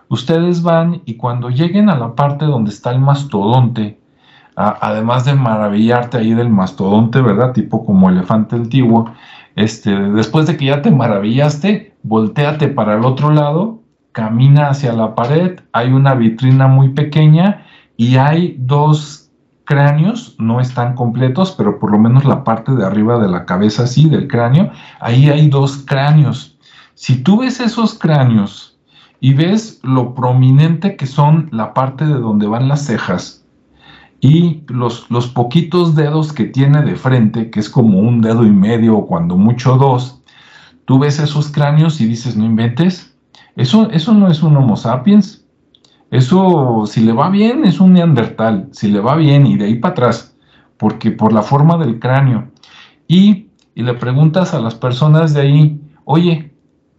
Speaker 1: ustedes van y cuando lleguen a la parte donde está el mastodonte, además de maravillarte ahí del mastodonte, ¿verdad? Tipo como elefante antiguo, este, después de que ya te maravillaste, volteate para el otro lado, camina hacia la pared, hay una vitrina muy pequeña y hay dos cráneos, no están completos, pero por lo menos la parte de arriba de la cabeza, sí, del cráneo, ahí hay dos cráneos. Si tú ves esos cráneos y ves lo prominente que son la parte de donde van las cejas y los, los poquitos dedos que tiene de frente, que es como un dedo y medio o cuando mucho dos, tú ves esos cráneos y dices, no inventes, eso, eso no es un Homo sapiens, eso, si le va bien, es un neandertal, si le va bien y de ahí para atrás, porque por la forma del cráneo. Y, le preguntas a las personas de ahí, oye,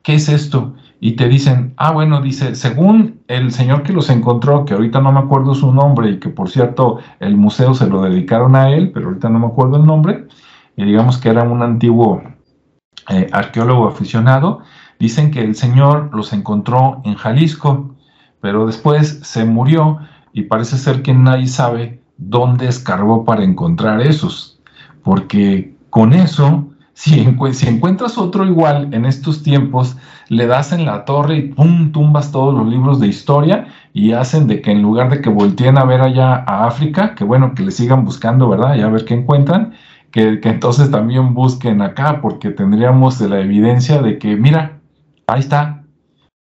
Speaker 1: ¿qué es esto? Y te dicen, ah, bueno, dice, según el señor que los encontró, que ahorita no me acuerdo su nombre y que por cierto el museo se lo dedicaron a él, pero ahorita no me acuerdo el nombre, y digamos que era un antiguo eh, arqueólogo aficionado, dicen que el señor los encontró en Jalisco pero después se murió y parece ser que nadie sabe dónde escarbó para encontrar esos, porque con eso, si, encuentras otro igual en estos tiempos, le das en la torre y pum, tumbas todos los libros de historia y hacen de que en lugar de que volteen a ver allá a África, que bueno, que le sigan buscando, ¿verdad? Y a ver qué encuentran, que, que entonces también busquen acá, porque tendríamos la evidencia de que, mira, ahí está,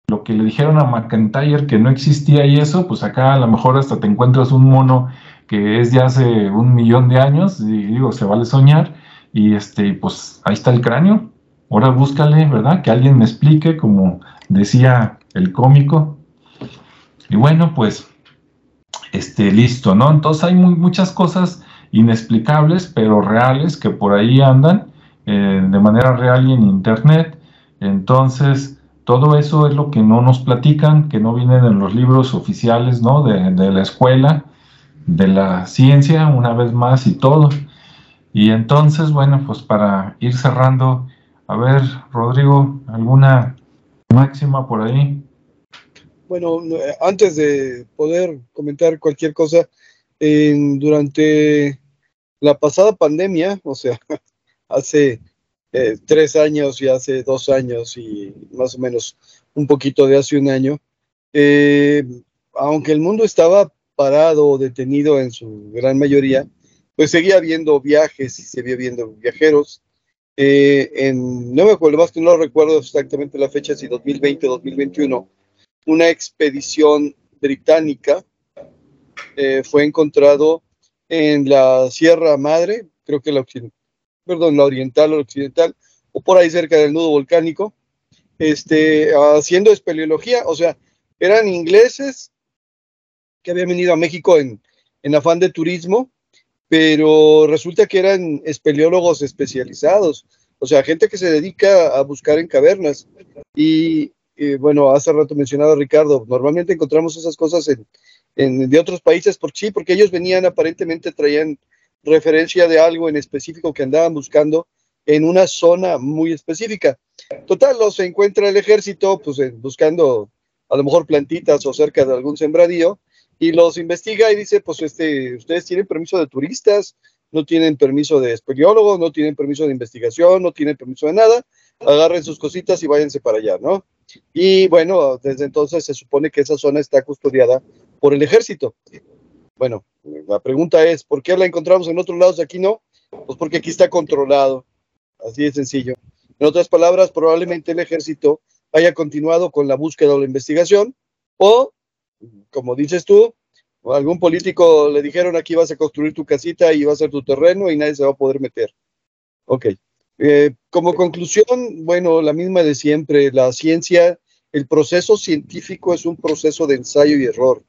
Speaker 1: lo que le dijeron a McIntyre que no existía y eso, pues acá a lo mejor hasta te encuentras un mono que es de hace un millón de años, y digo, se vale soñar, y este, pues ahí está el cráneo, ahora búscale, ¿verdad? Que alguien me explique, como decía el cómico. Y bueno, pues, este, listo, ¿no? Entonces hay muchas cosas inexplicables, pero reales, que por ahí andan eh, de manera real y en internet. Entonces, todo eso es lo que no nos platican, que no vienen en los libros oficiales ¿no? de, la escuela, de la ciencia, una vez más y todo. Y entonces, bueno, pues para ir cerrando, a ver, Rodrigo, ¿alguna máxima por ahí?
Speaker 2: Bueno, antes de poder comentar cualquier cosa, durante la pasada pandemia, o sea, *laughs* hace eh, tres años y hace dos años y más o menos un poquito de hace un año, eh, aunque el mundo estaba parado o detenido en su gran mayoría, pues seguía habiendo viajes y seguía habiendo viajeros. Eh, en, no me acuerdo más que no recuerdo exactamente la fecha, si 2020 o 2021, una expedición británica fue encontrado en la Sierra Madre, creo que la perdón, la oriental o occidental, o por ahí cerca del nudo volcánico, este, haciendo espeleología, o sea, eran ingleses que habían venido a México en, en afán de turismo, pero resulta que eran espeleólogos especializados, o sea, gente que se dedica a buscar en cavernas. Y, bueno, hace rato mencionaba Ricardo, normalmente encontramos esas cosas en, en, de otros países, por sí, porque ellos venían aparentemente, traían referencia de algo en específico que andaban buscando en una zona muy específica. Total, los encuentra el ejército, pues buscando a lo mejor plantitas o cerca de algún sembradío, y los investiga y dice, pues este, ustedes tienen permiso de turistas, no tienen permiso de espeleólogos, no tienen permiso de investigación, no tienen permiso de nada, agarren sus cositas y váyanse para allá, ¿no? Y bueno, desde entonces se supone que esa zona está custodiada por el ejército. Bueno, la pregunta es, ¿por qué la encontramos en otros lados y aquí no? Pues porque aquí está controlado. Así de sencillo. En otras palabras, probablemente el ejército haya continuado con la búsqueda o la investigación, o, como dices tú, algún político le dijeron aquí vas a construir tu casita y va a ser tu terreno y nadie se va a poder meter. Ok. Eh, como conclusión, bueno, la misma de siempre, la ciencia, el proceso científico es un proceso de ensayo y error.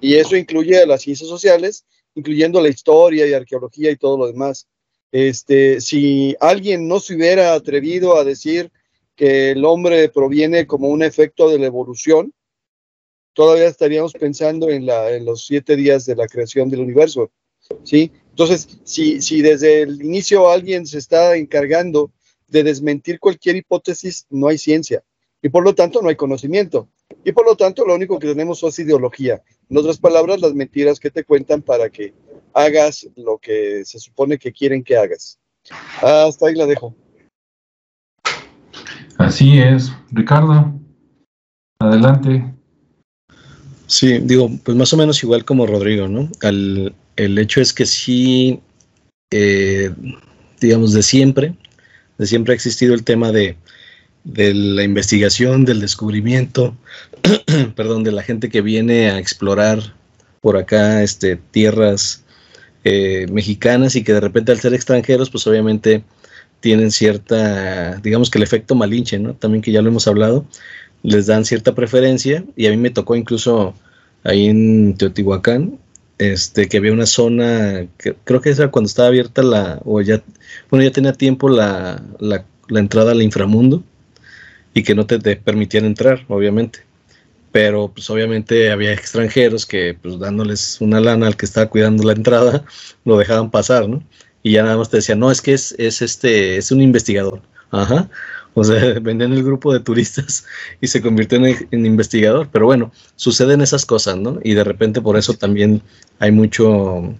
Speaker 2: Y eso incluye a las ciencias sociales, incluyendo la historia y arqueología y todo lo demás. Este, si alguien no se hubiera atrevido a decir que el hombre proviene como un efecto de la evolución, todavía estaríamos pensando en, en los siete días de la creación del universo. ¿sí? Entonces, si, si desde el inicio alguien se está encargando de desmentir cualquier hipótesis, no hay ciencia. Y por lo tanto, no hay conocimiento. Y por lo tanto, lo único que tenemos es ideología. En otras palabras, las mentiras que te cuentan para que hagas lo que se supone que quieren que hagas. Hasta ahí la dejo.
Speaker 1: Así es. Ricardo, adelante.
Speaker 3: Sí, digo, pues más o menos igual como Rodrigo, ¿no? el hecho es que sí, eh, digamos, de siempre, de siempre ha existido el tema de, la investigación, del descubrimiento, *clears throat* perdón, de la gente que viene a explorar por acá este, tierras eh, mexicanas y que de repente al ser extranjeros, pues obviamente tienen cierta, digamos que el efecto malinche, ¿no? También que ya lo hemos hablado, les dan cierta preferencia y a mí me tocó incluso ahí en Teotihuacán, este, que había una zona, que, creo que era cuando estaba abierta la, o ya, bueno, ya tenía tiempo la, la, entrada al inframundo y que no te, permitían entrar, obviamente. Pero pues obviamente había extranjeros que pues dándoles una lana al que estaba cuidando la entrada, *laughs* lo dejaban pasar, ¿no? Y ya nada más te decían, no, es que es, es este, es un investigador. Ajá. O sea, *laughs* vendían el grupo de turistas y se convirtió en, investigador. Pero bueno, suceden esas cosas, ¿no? Y de repente por eso también hay mucho...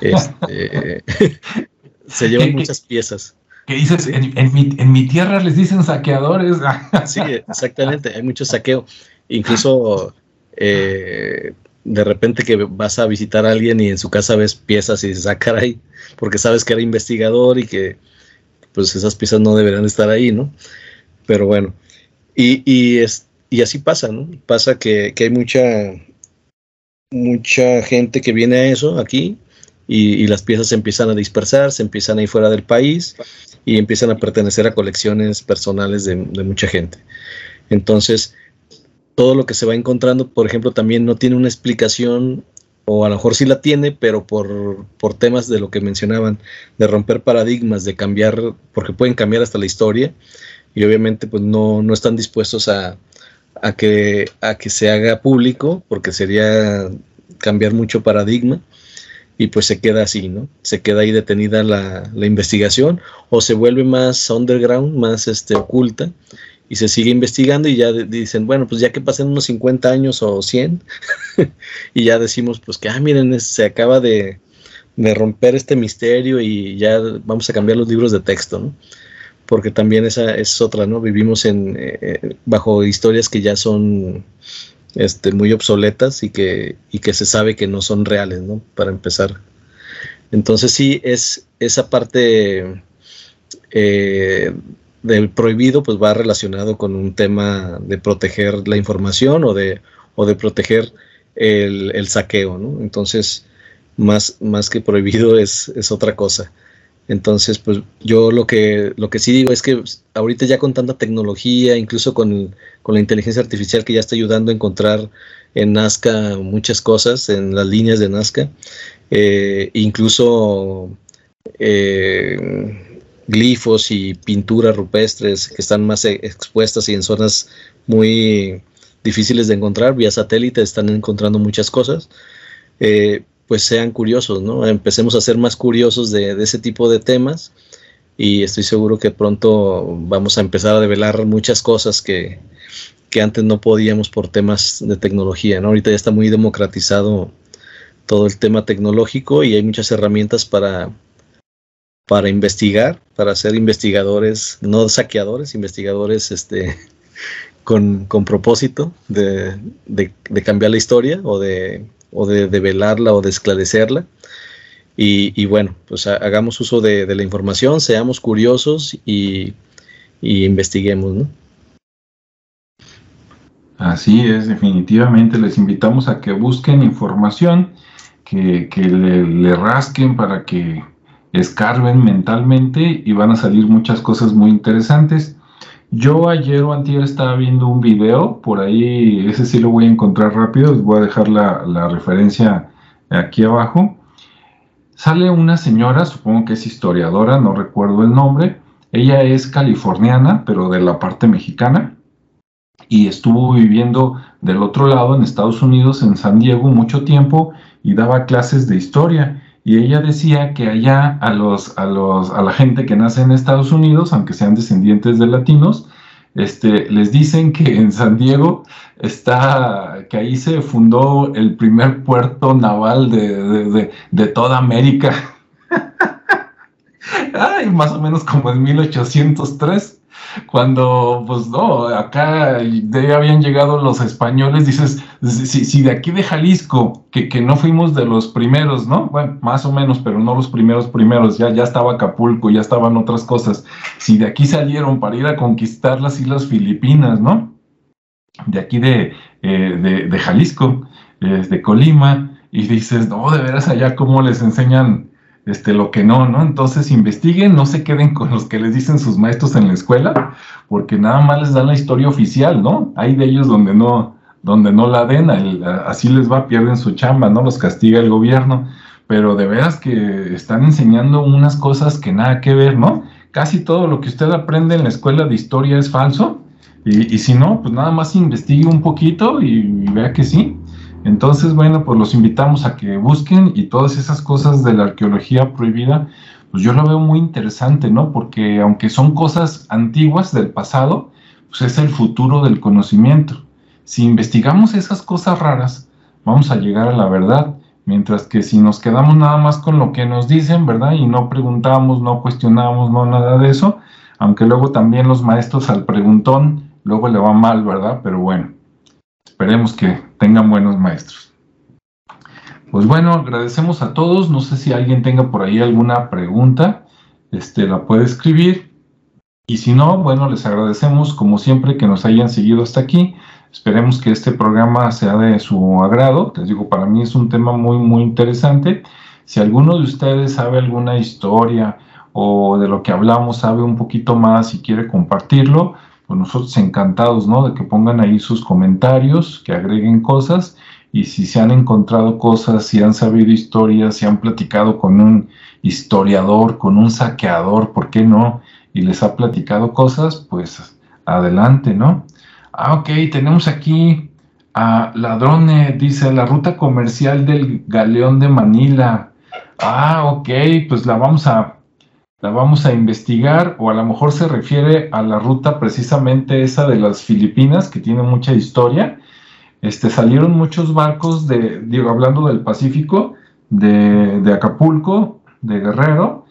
Speaker 3: Este, *laughs* se llevan muchas piezas.
Speaker 1: ¿Qué dices? En, mi, tierra les dicen saqueadores. *laughs*
Speaker 3: sí, exactamente, hay mucho saqueo. Incluso eh, de repente que vas a visitar a alguien y en su casa ves piezas y dices, ah, caray, porque sabes que era investigador y que pues esas piezas no deberían estar ahí, ¿no? Pero bueno, y, y, es, y así pasa, ¿no? Pasa que, que, hay mucha, mucha gente que viene a eso aquí y, las piezas se empiezan a dispersar, se empiezan a ir fuera del país y empiezan a pertenecer a colecciones personales de, mucha gente. Entonces, todo lo que se va encontrando, por ejemplo, también no tiene una explicación o a lo mejor sí la tiene, pero por, por, temas de lo que mencionaban, de romper paradigmas, de cambiar, porque pueden cambiar hasta la historia, y obviamente pues no, no están dispuestos a, a, que, a que se haga público, porque sería cambiar mucho paradigma, y pues se queda así, ¿no? Se queda ahí detenida la, la investigación, o se vuelve más underground, más este, oculta, y se sigue investigando y ya dicen, bueno, pues ya que pasen unos 50 años o 100, *laughs* y ya decimos, pues que, ah, miren, se acaba de, romper este misterio y ya vamos a cambiar los libros de texto, ¿no? Porque también esa es otra, ¿no? Vivimos en, eh, bajo historias que ya son este, muy obsoletas y que, y que se sabe que no son reales, ¿no? Para empezar. Entonces sí, es esa parte eh, del prohibido pues va relacionado con un tema de proteger la información o de, o de proteger el, saqueo, ¿no? Entonces, más, más que prohibido es, es, otra cosa. Entonces, pues yo lo que, lo que sí digo es que ahorita ya con tanta tecnología, incluso con, la inteligencia artificial que ya está ayudando a encontrar en Nazca muchas cosas, en las líneas de Nazca, eh, incluso eh, glifos y pinturas rupestres que están más e-, expuestas y en zonas muy difíciles de encontrar, vía satélite están encontrando muchas cosas, eh, pues sean curiosos, ¿no? Empecemos a ser más curiosos de, ese tipo de temas y estoy seguro que pronto vamos a empezar a develar muchas cosas que, que antes no podíamos por temas de tecnología, ¿no? Ahorita ya está muy democratizado todo el tema tecnológico y hay muchas herramientas para para investigar, para ser investigadores, no saqueadores, investigadores este, *laughs* con, propósito de, cambiar la historia o de, o de, velarla o de esclarecerla. Y, bueno, pues hagamos uso de, la información, seamos curiosos y, investiguemos, ¿no?
Speaker 1: Así es, definitivamente les invitamos a que busquen información, que, le rasquen para que escarben mentalmente y van a salir muchas cosas muy interesantes. Yo ayer o antier estaba viendo un video, por ahí, ese sí lo voy a encontrar rápido, les voy a dejar la, la referencia aquí abajo. Sale una señora, supongo que es historiadora, no recuerdo el nombre. Ella es californiana, pero de la parte mexicana, y estuvo viviendo del otro lado, en Estados Unidos, en San Diego, mucho tiempo y daba clases de historia. Y ella decía que allá a, los, a, los, a la gente que nace en Estados Unidos, aunque sean descendientes de latinos, este, les dicen que en San Diego está, que ahí se fundó el primer puerto naval de, de toda América. *laughs* Ay, más o menos como en 1803 cuando, pues no, acá ya habían llegado los españoles, dices, si, de aquí de Jalisco, que, que, no fuimos de los primeros, ¿no? Bueno, más o menos, pero no los primeros primeros, ya, ya estaba Acapulco, ya estaban otras cosas. Si de aquí salieron para ir a conquistar las Islas Filipinas, ¿no? De aquí de, eh, de, Jalisco, eh, de Colima, y dices, no, de veras allá cómo les enseñan este, lo que no, ¿no? Entonces investiguen, no se queden con los que les dicen sus maestros en la escuela, porque nada más les dan la historia oficial, ¿no? Hay de ellos donde no, donde no la den, así les va, pierden su chamba, ¿no? Los castiga el gobierno, pero de veras que están enseñando unas cosas que nada que ver, ¿no? Casi todo lo que usted aprende en la escuela de historia es falso, y, si no, pues nada más investigue un poquito y vea que sí. Entonces, bueno, pues los invitamos a que busquen y todas esas cosas de la arqueología prohibida, pues yo lo veo muy interesante, ¿no? Porque aunque son cosas antiguas del pasado, pues es el futuro del conocimiento. Si investigamos esas cosas raras, vamos a llegar a la verdad, mientras que si nos quedamos nada más con lo que nos dicen, ¿verdad? Y no preguntamos, no cuestionamos, no nada de eso, aunque luego también los maestros al preguntón, luego le va mal, ¿verdad? Pero bueno. Esperemos que tengan buenos maestros. Pues bueno, agradecemos a todos. No sé si alguien tenga por ahí alguna pregunta, este, la puede escribir. Y si no, bueno, les agradecemos como siempre que nos hayan seguido hasta aquí. Esperemos que este programa sea de su agrado. Les digo, para mí es un tema muy, muy interesante. Si alguno de ustedes sabe alguna historia o de lo que hablamos sabe un poquito más y quiere compartirlo, nosotros encantados, ¿no? De que pongan ahí sus comentarios, que agreguen cosas y si se han encontrado cosas, si han sabido historias, si han platicado con un historiador, con un saqueador, ¿por qué no? Y les ha platicado cosas, pues adelante, ¿no? Ah, ok, tenemos aquí a Ladrone, dice la ruta comercial del galeón de Manila. Ah, ok, pues la vamos a la vamos a investigar o a lo mejor se refiere a la ruta precisamente esa de las Filipinas que tiene mucha historia. Este, salieron muchos barcos de, digo, hablando del Pacífico, de, de Acapulco, de Guerrero,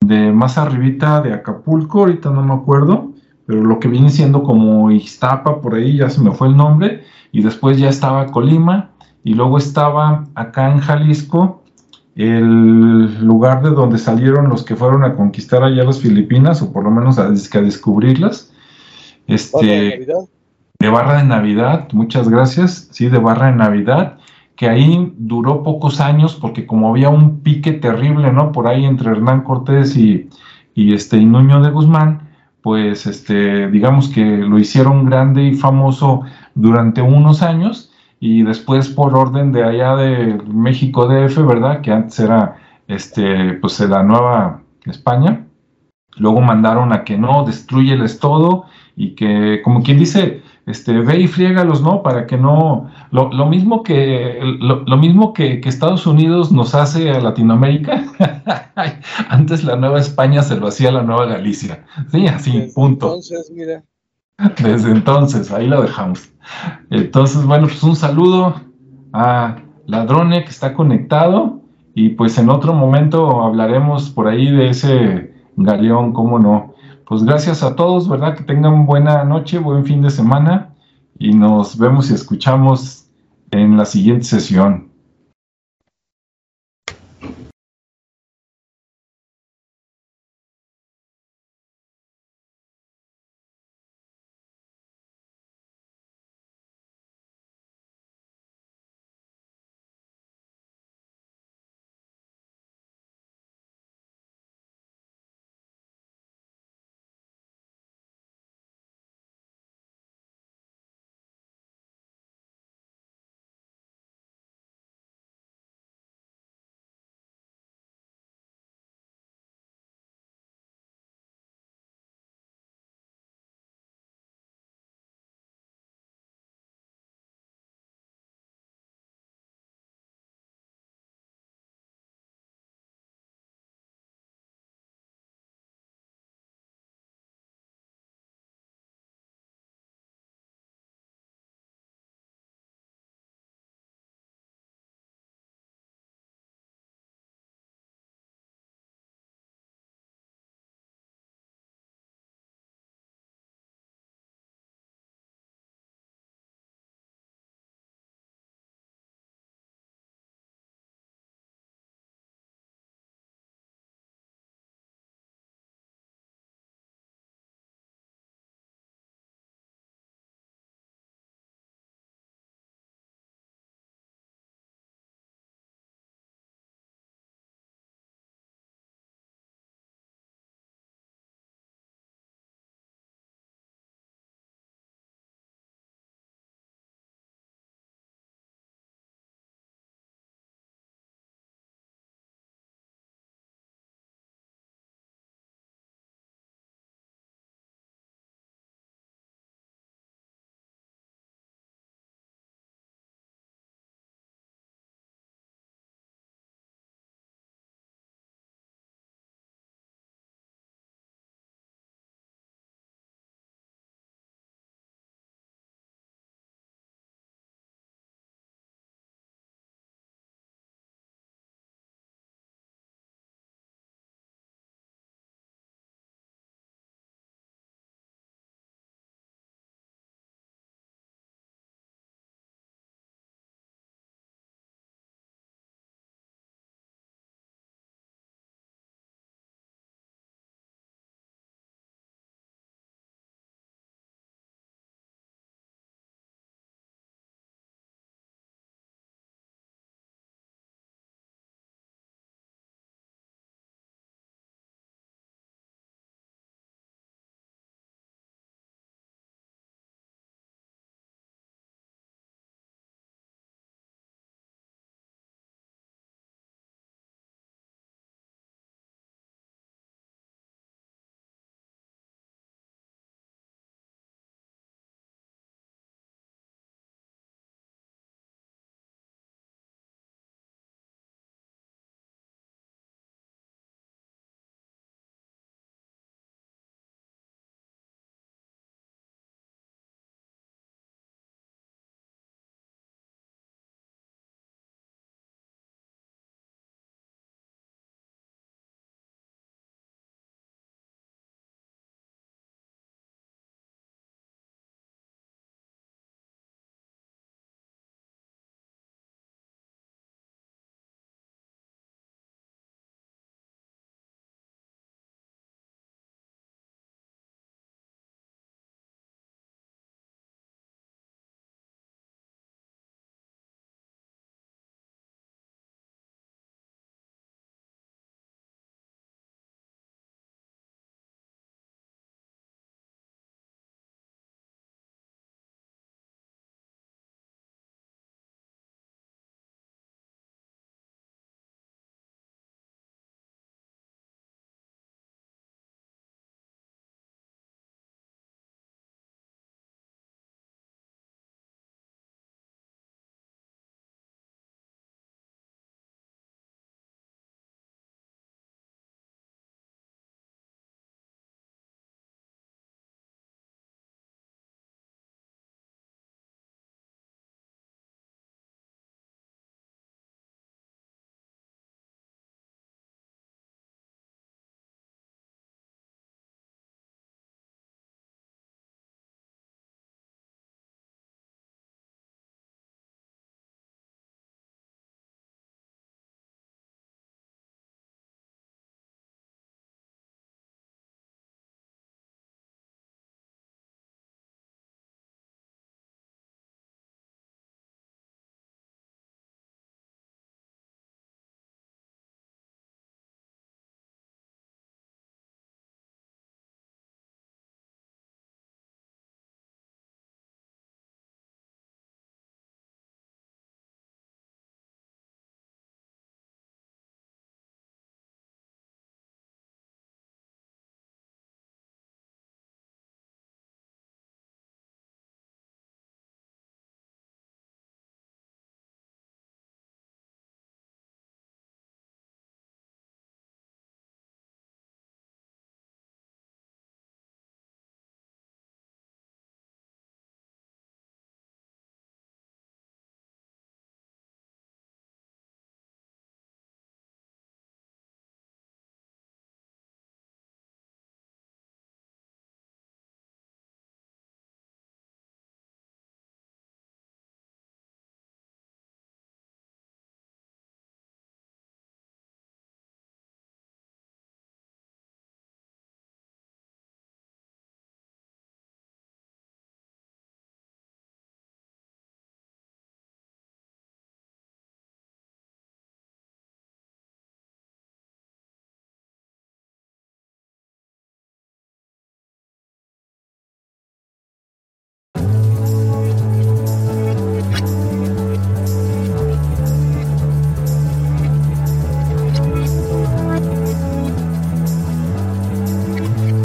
Speaker 1: de más arribita de Acapulco, ahorita no me acuerdo, pero lo que viene siendo como Ixtapa, por ahí ya se me fue el nombre, y después ya estaba Colima, y luego estaba acá en Jalisco, el lugar de donde salieron los que fueron a conquistar allá las Filipinas, o por lo menos a, descubrirlas. Este, de, Barra de Navidad, muchas gracias, sí, de Barra de Navidad, que ahí duró pocos años porque como había un pique terrible, ¿no? Por ahí entre Hernán Cortés y, y este, y Nuño de Guzmán, pues este, digamos que lo hicieron grande y famoso durante unos años y después por orden de allá de México DF, ¿verdad? Que antes era este, pues la Nueva España. Luego mandaron a que no, destruyeles todo y que, como quien dice, este, ve y friégalos, ¿no? Para que no, lo, mismo que, lo, mismo que, Estados Unidos nos hace a Latinoamérica, *laughs* antes la Nueva España se lo hacía a la Nueva Galicia, sí, así, punto. Entonces, mira. *laughs* Desde entonces, ahí lo dejamos. Entonces, bueno, pues un saludo a Ladrone que está conectado y pues en otro momento hablaremos por ahí de ese galeón, cómo no. Pues gracias a todos, ¿verdad? Que tengan buena noche, buen fin de semana y nos vemos y escuchamos en la siguiente sesión.